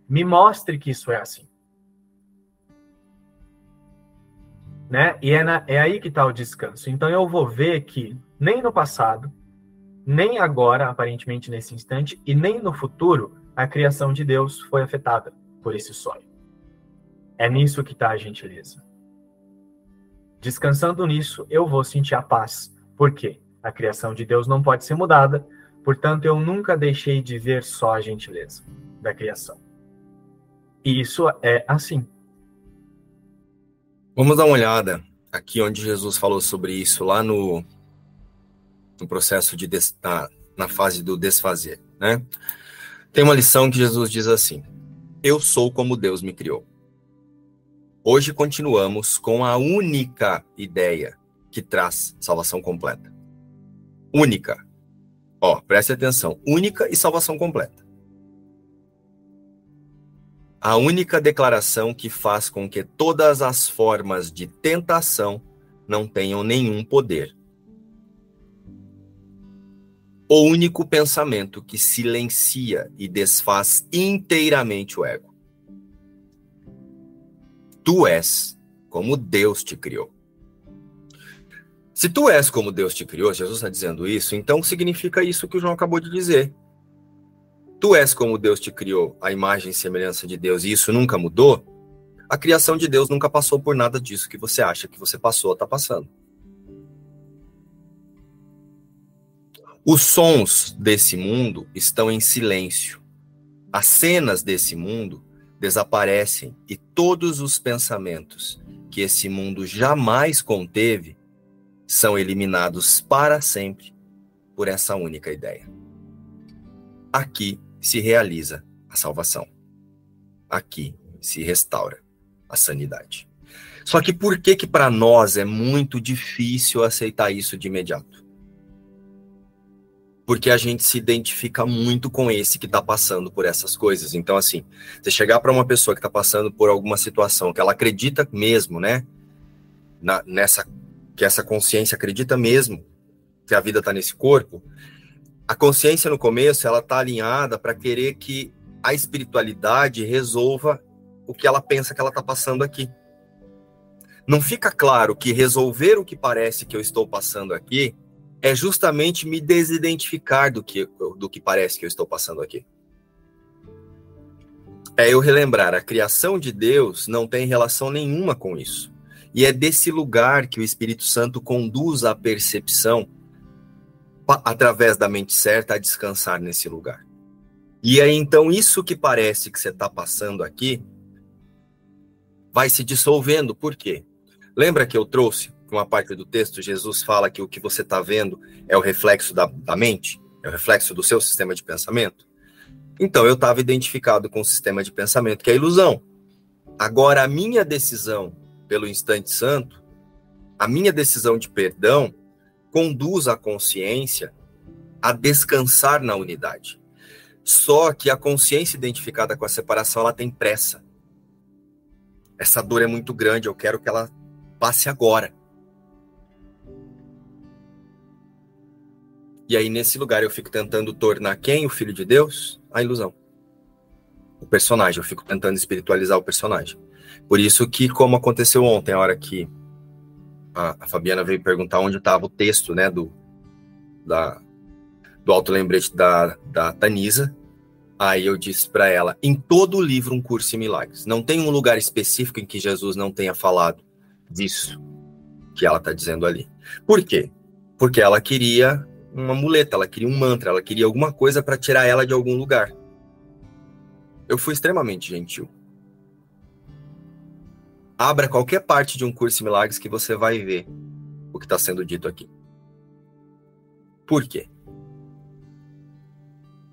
C: me mostre que isso é assim. Né? E é, na, é aí que está o descanso. Então eu vou ver que nem no passado, nem agora, aparentemente nesse instante, e nem no futuro, a criação de Deus foi afetada por esse sonho. É nisso que está a gentileza. Descansando nisso, eu vou sentir a paz por quê? A criação de Deus não pode ser mudada, portanto, eu nunca deixei de ver só a gentileza da criação. E isso é assim.
B: Vamos dar uma olhada aqui onde Jesus falou sobre isso, lá no, no processo de, na, na fase do desfazer, né? Tem uma lição que Jesus diz assim: Eu sou como Deus me criou. Hoje continuamos com a única ideia que traz salvação completa. Única. Ó, preste atenção. Única e salvação completa. A única declaração que faz com que todas as formas de tentação não tenham nenhum poder. O único pensamento que silencia e desfaz inteiramente o ego. Tu és como Deus te criou. Se tu és como Deus te criou, Jesus está dizendo isso, então significa isso que o João acabou de dizer. Tu és como Deus te criou, a imagem e semelhança de Deus, e isso nunca mudou. A criação de Deus nunca passou por nada disso que você acha que você passou ou está passando. Os sons desse mundo estão em silêncio. As cenas desse mundo desaparecem e todos os pensamentos que esse mundo jamais conteve são eliminados para sempre por essa única ideia. Aqui se realiza a salvação. Aqui se restaura a sanidade. Só que por que que para nós é muito difícil aceitar isso de imediato? Porque a gente se identifica muito com esse que está passando por essas coisas. Então, assim, você chegar para uma pessoa que está passando por alguma situação que ela acredita mesmo, né? Na, nessa que essa consciência acredita mesmo que a vida está nesse corpo, a consciência no começo ela está alinhada para querer que a espiritualidade resolva o que ela pensa que ela está passando aqui. Não fica claro que resolver o que parece que eu estou passando aqui é justamente me desidentificar do que, do que parece que eu estou passando aqui. É eu relembrar, a criação de Deus não tem relação nenhuma com isso. E é desse lugar que o Espírito Santo conduz a percepção, através da mente certa, a descansar nesse lugar. E aí, então, isso que parece que você está passando aqui, vai se dissolvendo. Por quê? Lembra que eu trouxe uma parte do texto, Jesus fala que o que você está vendo é o reflexo da, da mente, é o reflexo do seu sistema de pensamento? Então, eu estava identificado com o sistema de pensamento, que é a ilusão. Agora, a minha decisão pelo instante santo, a minha decisão de perdão conduz a consciência a descansar na unidade. Só que a consciência identificada com a separação, ela tem pressa. Essa dor é muito grande, eu quero que ela passe agora. E aí, nesse lugar, eu fico tentando tornar quem o filho de Deus? A ilusão. O personagem, eu fico tentando espiritualizar o personagem. Por isso que, como aconteceu ontem, a hora que a, a Fabiana veio perguntar onde estava o texto, né, do, da, do auto-lembrete da, da Tanisa, aí eu disse para ela, em todo o livro Um Curso em Milagres, não tem um lugar específico em que Jesus não tenha falado disso que ela está dizendo ali. Por quê? Porque ela queria uma muleta, ela queria um mantra, ela queria alguma coisa para tirar ela de algum lugar. Eu fui extremamente gentil. Abra qualquer parte de um curso de milagres que você vai ver o que está sendo dito aqui. Por quê?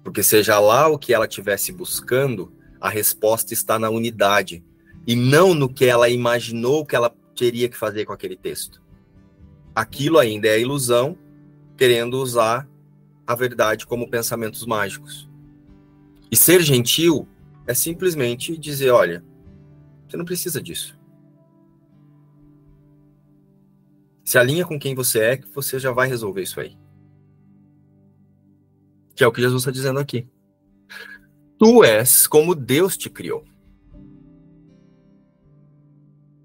B: Porque seja lá o que ela estivesse buscando, a resposta está na unidade e não no que ela imaginou que ela teria que fazer com aquele texto. Aquilo ainda é ilusão, querendo usar a verdade como pensamentos mágicos. E ser gentil é simplesmente dizer: olha, você não precisa disso. Se alinha com quem você é, que você já vai resolver isso aí. Que é o que Jesus está dizendo aqui. Tu és como Deus te criou.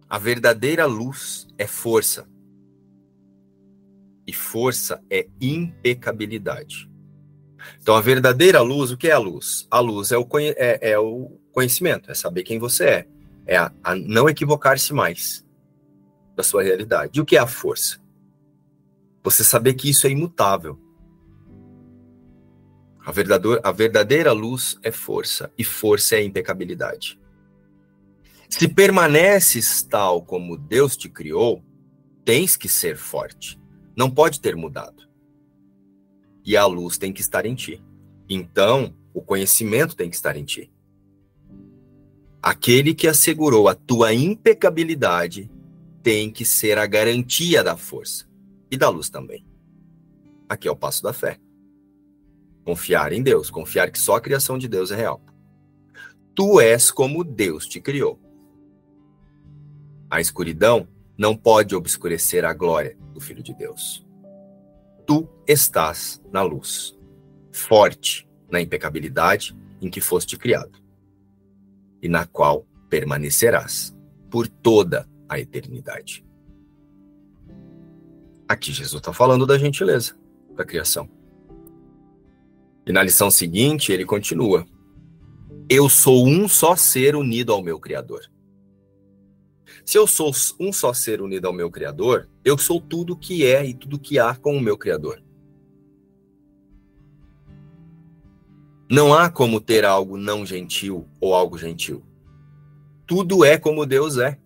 B: A verdadeira luz é força. E força é impecabilidade. Então, a verdadeira luz, o que é a luz? A luz é o, é, é o conhecimento, é saber quem você é. É a, a não equivocar-se mais da sua realidade. E o que é a força? Você saber que isso é imutável. A a verdadeira luz é força, e força é impecabilidade. Se permaneces tal como Deus te criou, tens que ser forte. Não pode ter mudado. e a luz tem que estar em ti. Então, o conhecimento tem que estar em ti. Aquele que assegurou a tua impecabilidade tem que ser a garantia da força e da luz também. Aqui é o passo da fé. Confiar em Deus, confiar que só a criação de Deus é real. Tu és como Deus te criou. A escuridão não pode obscurecer a glória do Filho de Deus. Tu estás na luz, forte na impecabilidade em que foste criado, e na qual permanecerás por toda a eternidade. Aqui Jesus está falando da gentileza da criação. E na lição seguinte, ele continua: Eu sou um só ser unido ao meu Criador. Se eu sou um só ser unido ao meu Criador, eu sou tudo que é e tudo que há com o meu Criador. Não há como ter algo não gentil ou algo gentil. Tudo é como Deus é.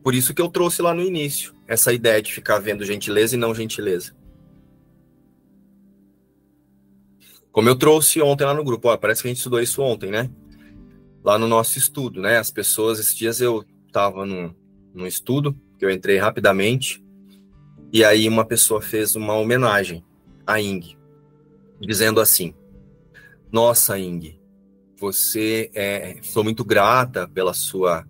B: Por isso que eu trouxe lá no início essa ideia de ficar vendo gentileza e não gentileza. Como eu trouxe ontem lá no grupo, ó, parece que a gente estudou isso ontem, né? Lá no nosso estudo, né? As pessoas, esses dias eu estava num, num estudo, que eu entrei rapidamente, e aí uma pessoa fez uma homenagem a Ing, dizendo assim: Nossa, Ing, você é, sou muito grata pela sua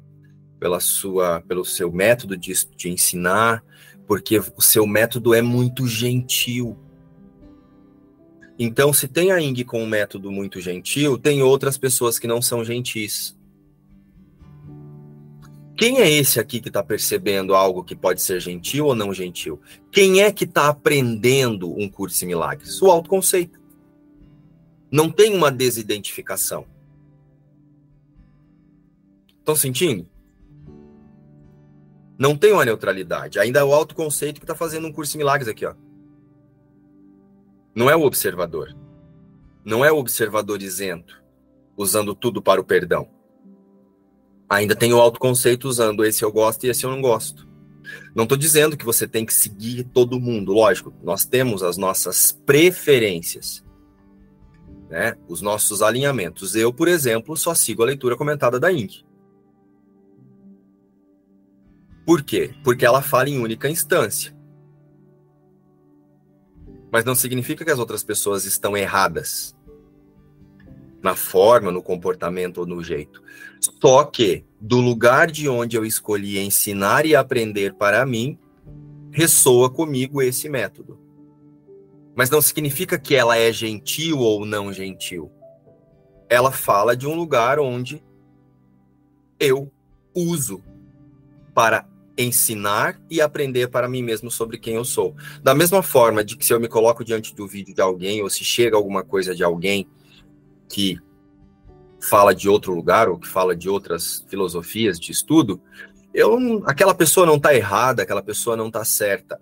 B: pela sua, pelo seu método de, de ensinar, porque o seu método é muito gentil. Então, se tem a Ing com um método muito gentil, tem outras pessoas que não são gentis. Quem é esse aqui que está percebendo algo que pode ser gentil ou não gentil? Quem é que está aprendendo um curso em milagres? O autoconceito. Não tem uma desidentificação. Estão sentindo? Não tem uma neutralidade. Ainda é o autoconceito que está fazendo um curso em milagres aqui, ó. Não é o observador. Não é o observador isento, usando tudo para o perdão. Ainda tem o autoconceito usando esse eu gosto e esse eu não gosto. Não estou dizendo que você tem que seguir todo mundo, lógico. Nós temos as nossas preferências, né? Os nossos alinhamentos. Eu, por exemplo, só sigo a leitura comentada da Inc. Por quê? Porque ela fala em única instância. Mas não significa que as outras pessoas estão erradas na forma, no comportamento ou no jeito. Só que do lugar de onde eu escolhi ensinar e aprender para mim, ressoa comigo esse método. Mas não significa que ela é gentil ou não gentil. Ela fala de um lugar onde eu uso para ensinar e aprender para mim mesmo sobre quem eu sou. Da mesma forma de que se eu me coloco diante do vídeo de alguém ou se chega alguma coisa de alguém que fala de outro lugar ou que fala de outras filosofias de estudo, eu aquela pessoa não está errada, aquela pessoa não está certa.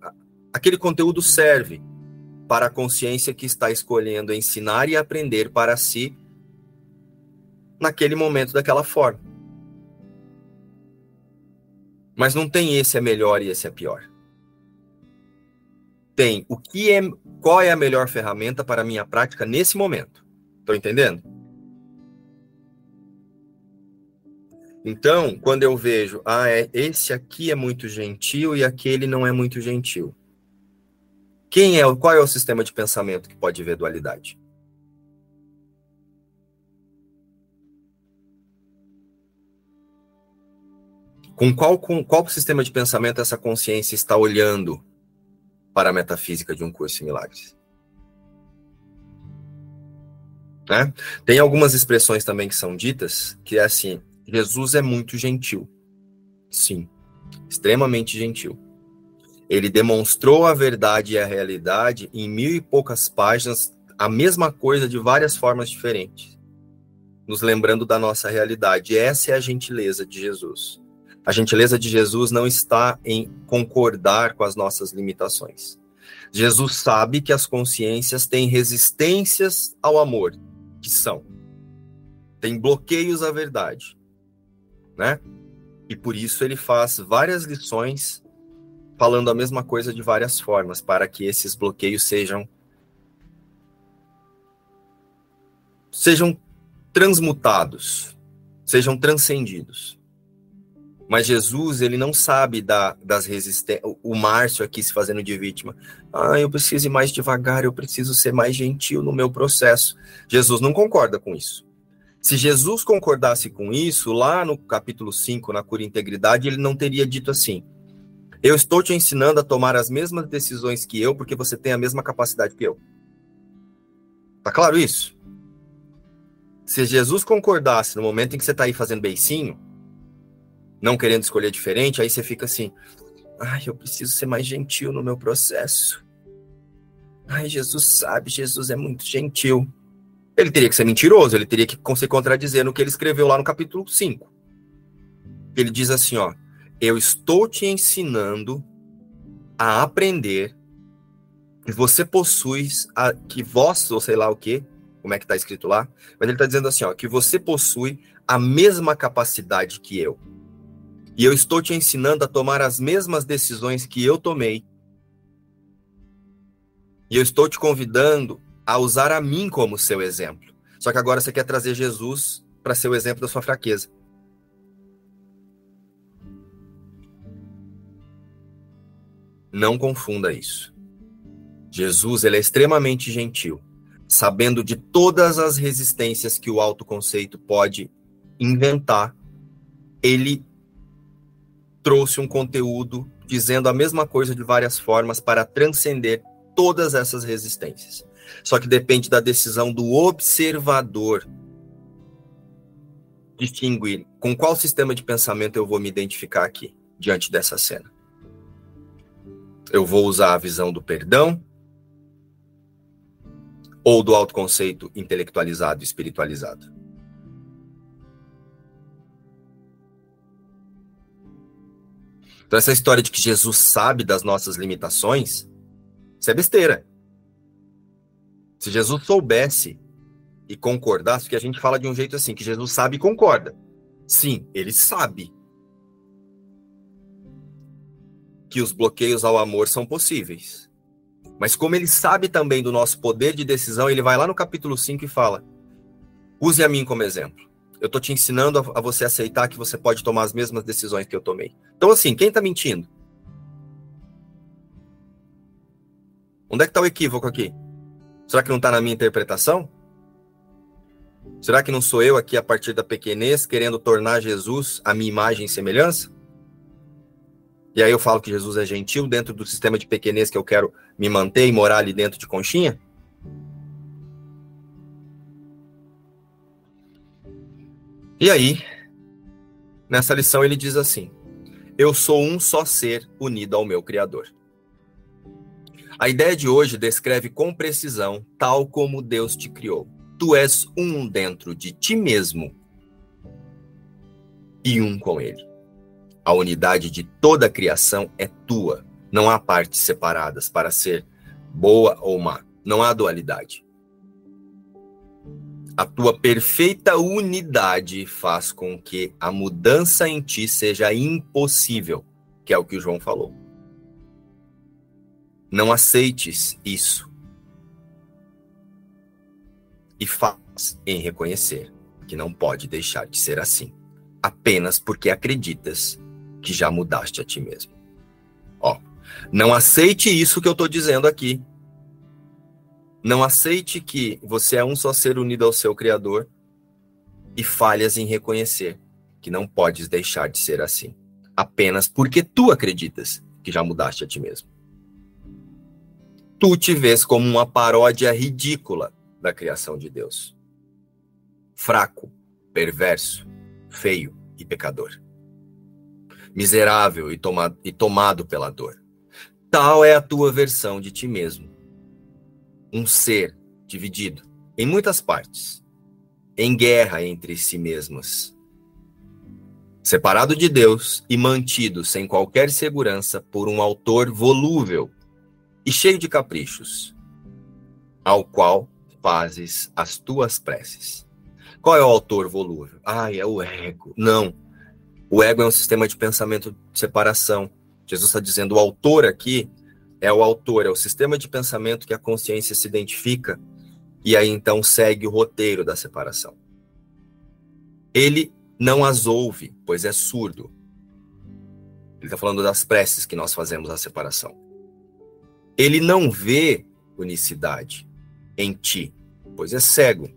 B: Aquele conteúdo serve para a consciência que está escolhendo ensinar e aprender para si naquele momento daquela forma. Mas não tem esse é melhor e esse é pior. Tem o que é, qual é a melhor ferramenta para a minha prática nesse momento. Estão entendendo? Então, quando eu vejo, ah, é, esse aqui é muito gentil e aquele não é muito gentil. Quem é, qual é o sistema de pensamento que pode ver dualidade? Com qual, com qual sistema de pensamento essa consciência está olhando para a metafísica de um curso em milagres? Né? Tem algumas expressões também que são ditas, que é assim, Jesus é muito gentil. Sim, extremamente gentil. Ele demonstrou a verdade e a realidade em mil e poucas páginas, a mesma coisa de várias formas diferentes, nos lembrando da nossa realidade. Essa é a gentileza de Jesus. A gentileza de Jesus não está em concordar com as nossas limitações. Jesus sabe que as consciências têm resistências ao amor, que são. Tem bloqueios à verdade, né? E por isso ele faz várias lições falando a mesma coisa de várias formas para que esses bloqueios sejam sejam transmutados, sejam transcendidos. Mas Jesus, ele não sabe da, das resistências. O Márcio aqui se fazendo de vítima. Ah, eu preciso ir mais devagar, eu preciso ser mais gentil no meu processo. Jesus não concorda com isso. Se Jesus concordasse com isso, lá no capítulo 5, na cura e integridade, ele não teria dito assim: Eu estou te ensinando a tomar as mesmas decisões que eu, porque você tem a mesma capacidade que eu. Tá claro isso? Se Jesus concordasse no momento em que você está aí fazendo beicinho, não querendo escolher diferente, aí você fica assim: ai, eu preciso ser mais gentil no meu processo. Ai, Jesus sabe, Jesus é muito gentil. Ele teria que ser mentiroso, ele teria que se contradizer no que ele escreveu lá no capítulo 5. Ele diz assim, ó: "Eu estou te ensinando a aprender que você possui a, que vós, ou sei lá o que, como é que está escrito lá, mas ele está dizendo assim, ó, que você possui a mesma capacidade que eu. E eu estou te ensinando a tomar as mesmas decisões que eu tomei. E eu estou te convidando a usar a mim como seu exemplo. Só que agora você quer trazer Jesus para ser o exemplo da sua fraqueza. Não confunda isso. Jesus ele é extremamente gentil, sabendo de todas as resistências que o autoconceito pode inventar. Ele trouxe um conteúdo dizendo a mesma coisa de várias formas para transcender todas essas resistências. Só que depende da decisão do observador distinguir com qual sistema de pensamento eu vou me identificar aqui, diante dessa cena. Eu vou usar a visão do perdão ou do autoconceito intelectualizado e espiritualizado? Então, essa história de que Jesus sabe das nossas limitações, isso é besteira. Se Jesus soubesse e concordasse, porque a gente fala de um jeito assim, que Jesus sabe e concorda. Sim, ele sabe que os bloqueios ao amor são possíveis. Mas como ele sabe também do nosso poder de decisão, ele vai lá no capítulo 5 e fala: Use a mim como exemplo eu tô te ensinando a, a, você aceitar que você pode tomar as mesmas decisões que eu tomei. Então, assim, quem tá mentindo? Onde é que tá o equívoco aqui? Será que não tá na minha interpretação? Será que não sou eu aqui, a partir da pequenez, querendo tornar Jesus a minha imagem e semelhança? E aí eu falo que Jesus é gentil dentro do sistema de pequenez que eu quero me manter e morar ali dentro de conchinha? E aí, nessa lição ele diz assim: Eu sou um só ser unido ao meu Criador. A ideia de hoje descreve com precisão tal como Deus te criou. Tu és um dentro de ti mesmo e um com Ele. A unidade de toda a criação é tua. Não há partes separadas para ser boa ou má. Não há dualidade. A tua perfeita unidade faz com que a mudança em ti seja impossível, que é o que o João falou. Não aceites isso. E faz em reconhecer que não pode deixar de ser assim, apenas porque acreditas que já mudaste a ti mesmo. Ó, não aceite isso que eu estou dizendo aqui, não aceite que você é um só ser unido ao seu Criador e falhas em reconhecer que não podes deixar de ser assim, apenas porque tu acreditas que já mudaste a ti mesmo. Tu te vês como uma paródia ridícula da criação de Deus. Fraco, perverso, feio e pecador. Miserável e, e tomado pela dor. Tal é a tua versão de ti mesmo um ser dividido em muitas partes, em guerra entre si mesmos, separado de Deus e mantido sem qualquer segurança por um autor volúvel e cheio de caprichos, ao qual fazes as tuas preces. Qual é o autor volúvel? Ah, é o ego. Não. O ego é um sistema de pensamento de separação, Jesus está dizendo o autor aqui é o autor, é o sistema de pensamento que a consciência se identifica e aí então segue o roteiro da separação. Ele não as ouve, pois é surdo. Ele está falando das preces que nós fazemos na separação. Ele não vê unicidade em ti, pois é cego.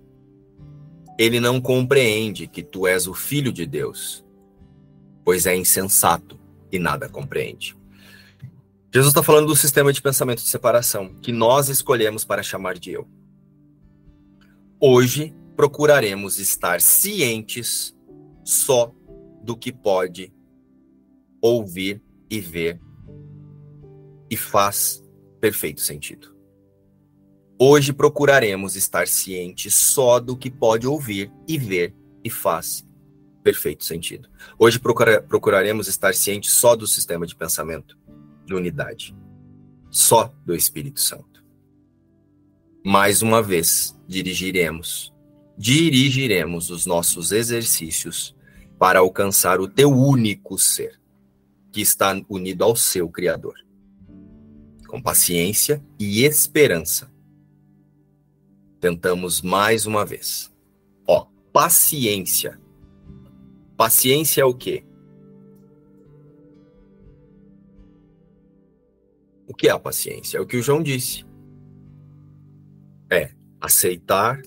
B: Ele não compreende que tu és o filho de Deus, pois é insensato e nada compreende. Jesus está falando do sistema de pensamento de separação que nós escolhemos para chamar de eu. Hoje procuraremos estar cientes só do que pode ouvir e ver e faz perfeito sentido. Hoje procuraremos estar cientes só do que pode ouvir e ver e faz perfeito sentido. Hoje procura, procuraremos estar cientes só do sistema de pensamento de unidade, só do Espírito Santo. Mais uma vez, dirigiremos, dirigiremos os nossos exercícios para alcançar o teu único ser, que está unido ao seu Criador. Com paciência e esperança. Tentamos mais uma vez. Ó, paciência. Paciência é o quê? O que é a paciência? É o que o João disse. É aceitar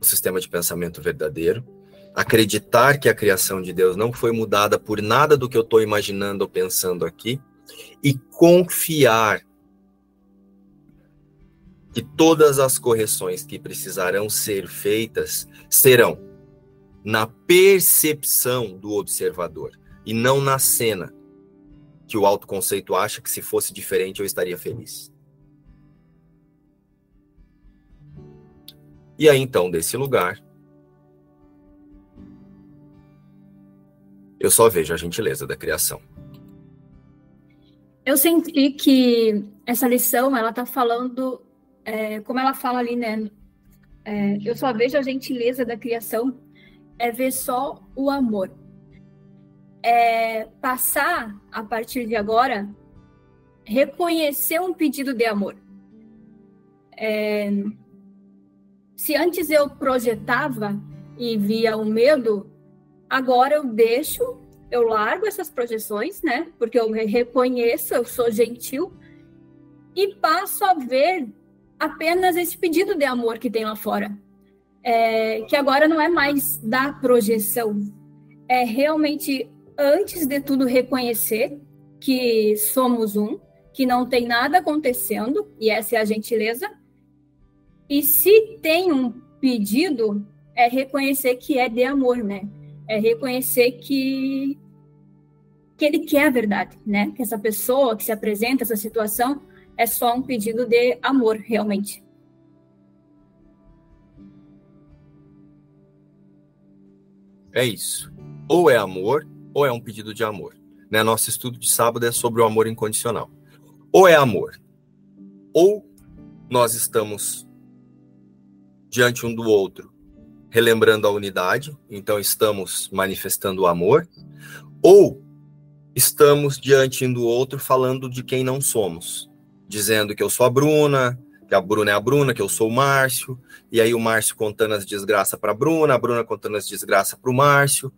B: o sistema de pensamento verdadeiro, acreditar que a criação de Deus não foi mudada por nada do que eu estou imaginando ou pensando aqui, e confiar que todas as correções que precisarão ser feitas serão na percepção do observador e não na cena que o autoconceito acha que se fosse diferente eu estaria feliz. E aí então, desse lugar, eu só vejo a gentileza da criação.
D: Eu senti que essa lição, ela tá falando, é, como ela fala ali, né? É, eu só vejo a gentileza da criação, é ver só o amor. É passar, a partir de agora, reconhecer um pedido de amor. É, se antes eu projetava e via o medo, Agora eu deixo, eu largo essas projeções, né? Porque eu reconheço, eu sou gentil e passo a ver apenas esse pedido de amor que tem lá fora. É, que agora não é mais da projeção, é realmente, antes de tudo, reconhecer que somos um, que não tem nada acontecendo, e essa é a gentileza. E se tem um pedido, é reconhecer que é de amor, né? é reconhecer que que ele quer a verdade, né? Que essa pessoa que se apresenta, essa situação, é só um pedido de amor, realmente.
B: É isso. Ou é amor, ou é um pedido de amor. Né? Nosso estudo de sábado é sobre o amor incondicional. Ou é amor, ou nós estamos diante um do outro relembrando a unidade, então estamos manifestando o amor, ou estamos diante um do outro falando de quem não somos, dizendo que eu sou a Bruna, que a Bruna é a Bruna, que eu sou o Márcio, e aí o Márcio contando as desgraças para a Bruna, a Bruna contando as desgraças para o Márcio.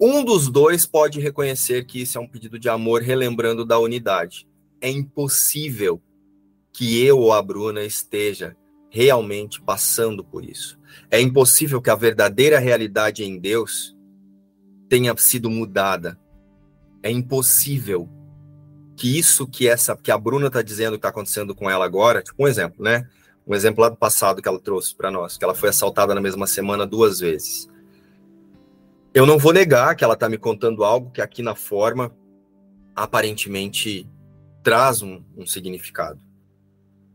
B: Um dos dois pode reconhecer que isso é um pedido de amor, relembrando da unidade. É impossível que eu ou a Bruna esteja realmente passando por isso. É impossível que a verdadeira realidade em Deus tenha sido mudada. É impossível que isso que essa que a Bruna está dizendo que está acontecendo com ela agora, tipo um exemplo, né? Um exemplo lá do passado que ela trouxe para nós, que ela foi assaltada na mesma semana duas vezes. Eu não vou negar que ela está me contando algo que aqui na forma aparentemente traz um, um significado.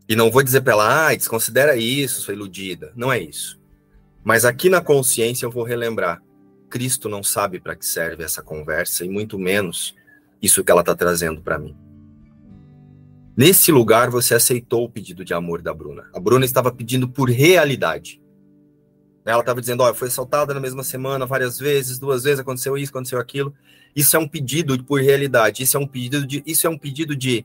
B: E não vou dizer para ela, ah, desconsidera isso, sou iludida. Não é isso. Mas aqui na consciência eu vou relembrar: Cristo não sabe para que serve essa conversa e muito menos isso que ela está trazendo para mim. Nesse lugar você aceitou o pedido de amor da Bruna. A Bruna estava pedindo por realidade. Ela estava dizendo, olha, foi assaltada na mesma semana várias vezes, duas vezes aconteceu isso, aconteceu aquilo. Isso é um pedido por realidade. Isso é um pedido de, isso é um pedido de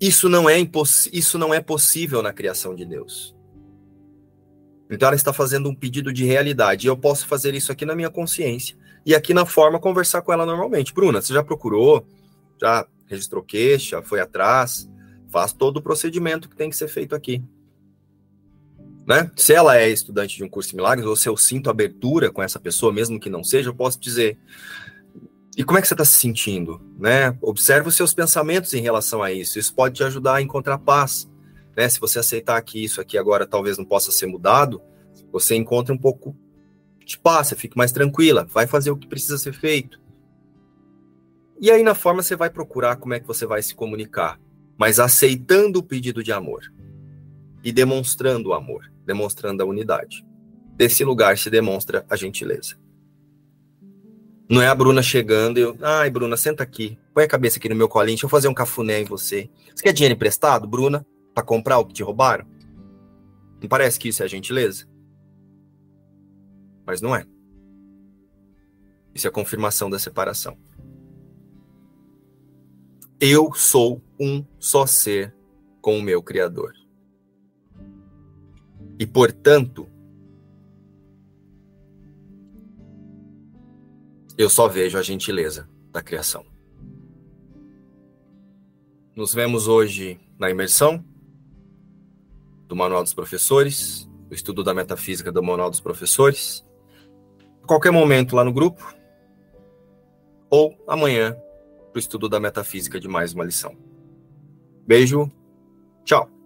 B: isso não é imposs... isso não é possível na criação de Deus. Então ela está fazendo um pedido de realidade. E eu posso fazer isso aqui na minha consciência e aqui na forma conversar com ela normalmente. Bruna, você já procurou? Já registrou queixa? Foi atrás? Faz todo o procedimento que tem que ser feito aqui. Né? Se ela é estudante de um curso de milagres, ou se eu sinto abertura com essa pessoa, mesmo que não seja, eu posso dizer: e como é que você está se sentindo? Né? Observe os seus pensamentos em relação a isso. Isso pode te ajudar a encontrar paz. Né? Se você aceitar que isso aqui agora talvez não possa ser mudado, você encontra um pouco de paz, você fica mais tranquila, vai fazer o que precisa ser feito. E aí na forma você vai procurar como é que você vai se comunicar, mas aceitando o pedido de amor e demonstrando o amor, demonstrando a unidade. Desse lugar se demonstra a gentileza. Não é a Bruna chegando e eu, ai, Bruna, senta aqui. Põe a cabeça aqui no meu colinho, deixa eu fazer um cafuné em você. Você quer dinheiro emprestado, Bruna, para comprar o que te roubaram? Não parece que isso é gentileza? Mas não é. Isso é a confirmação da separação. Eu sou um só ser com o meu Criador. E, portanto, eu só vejo a gentileza da criação. Nos vemos hoje na imersão do Manual dos Professores, o estudo da metafísica do Manual dos Professores. A qualquer momento lá no grupo, ou amanhã para o estudo da metafísica de mais uma lição. Beijo, tchau.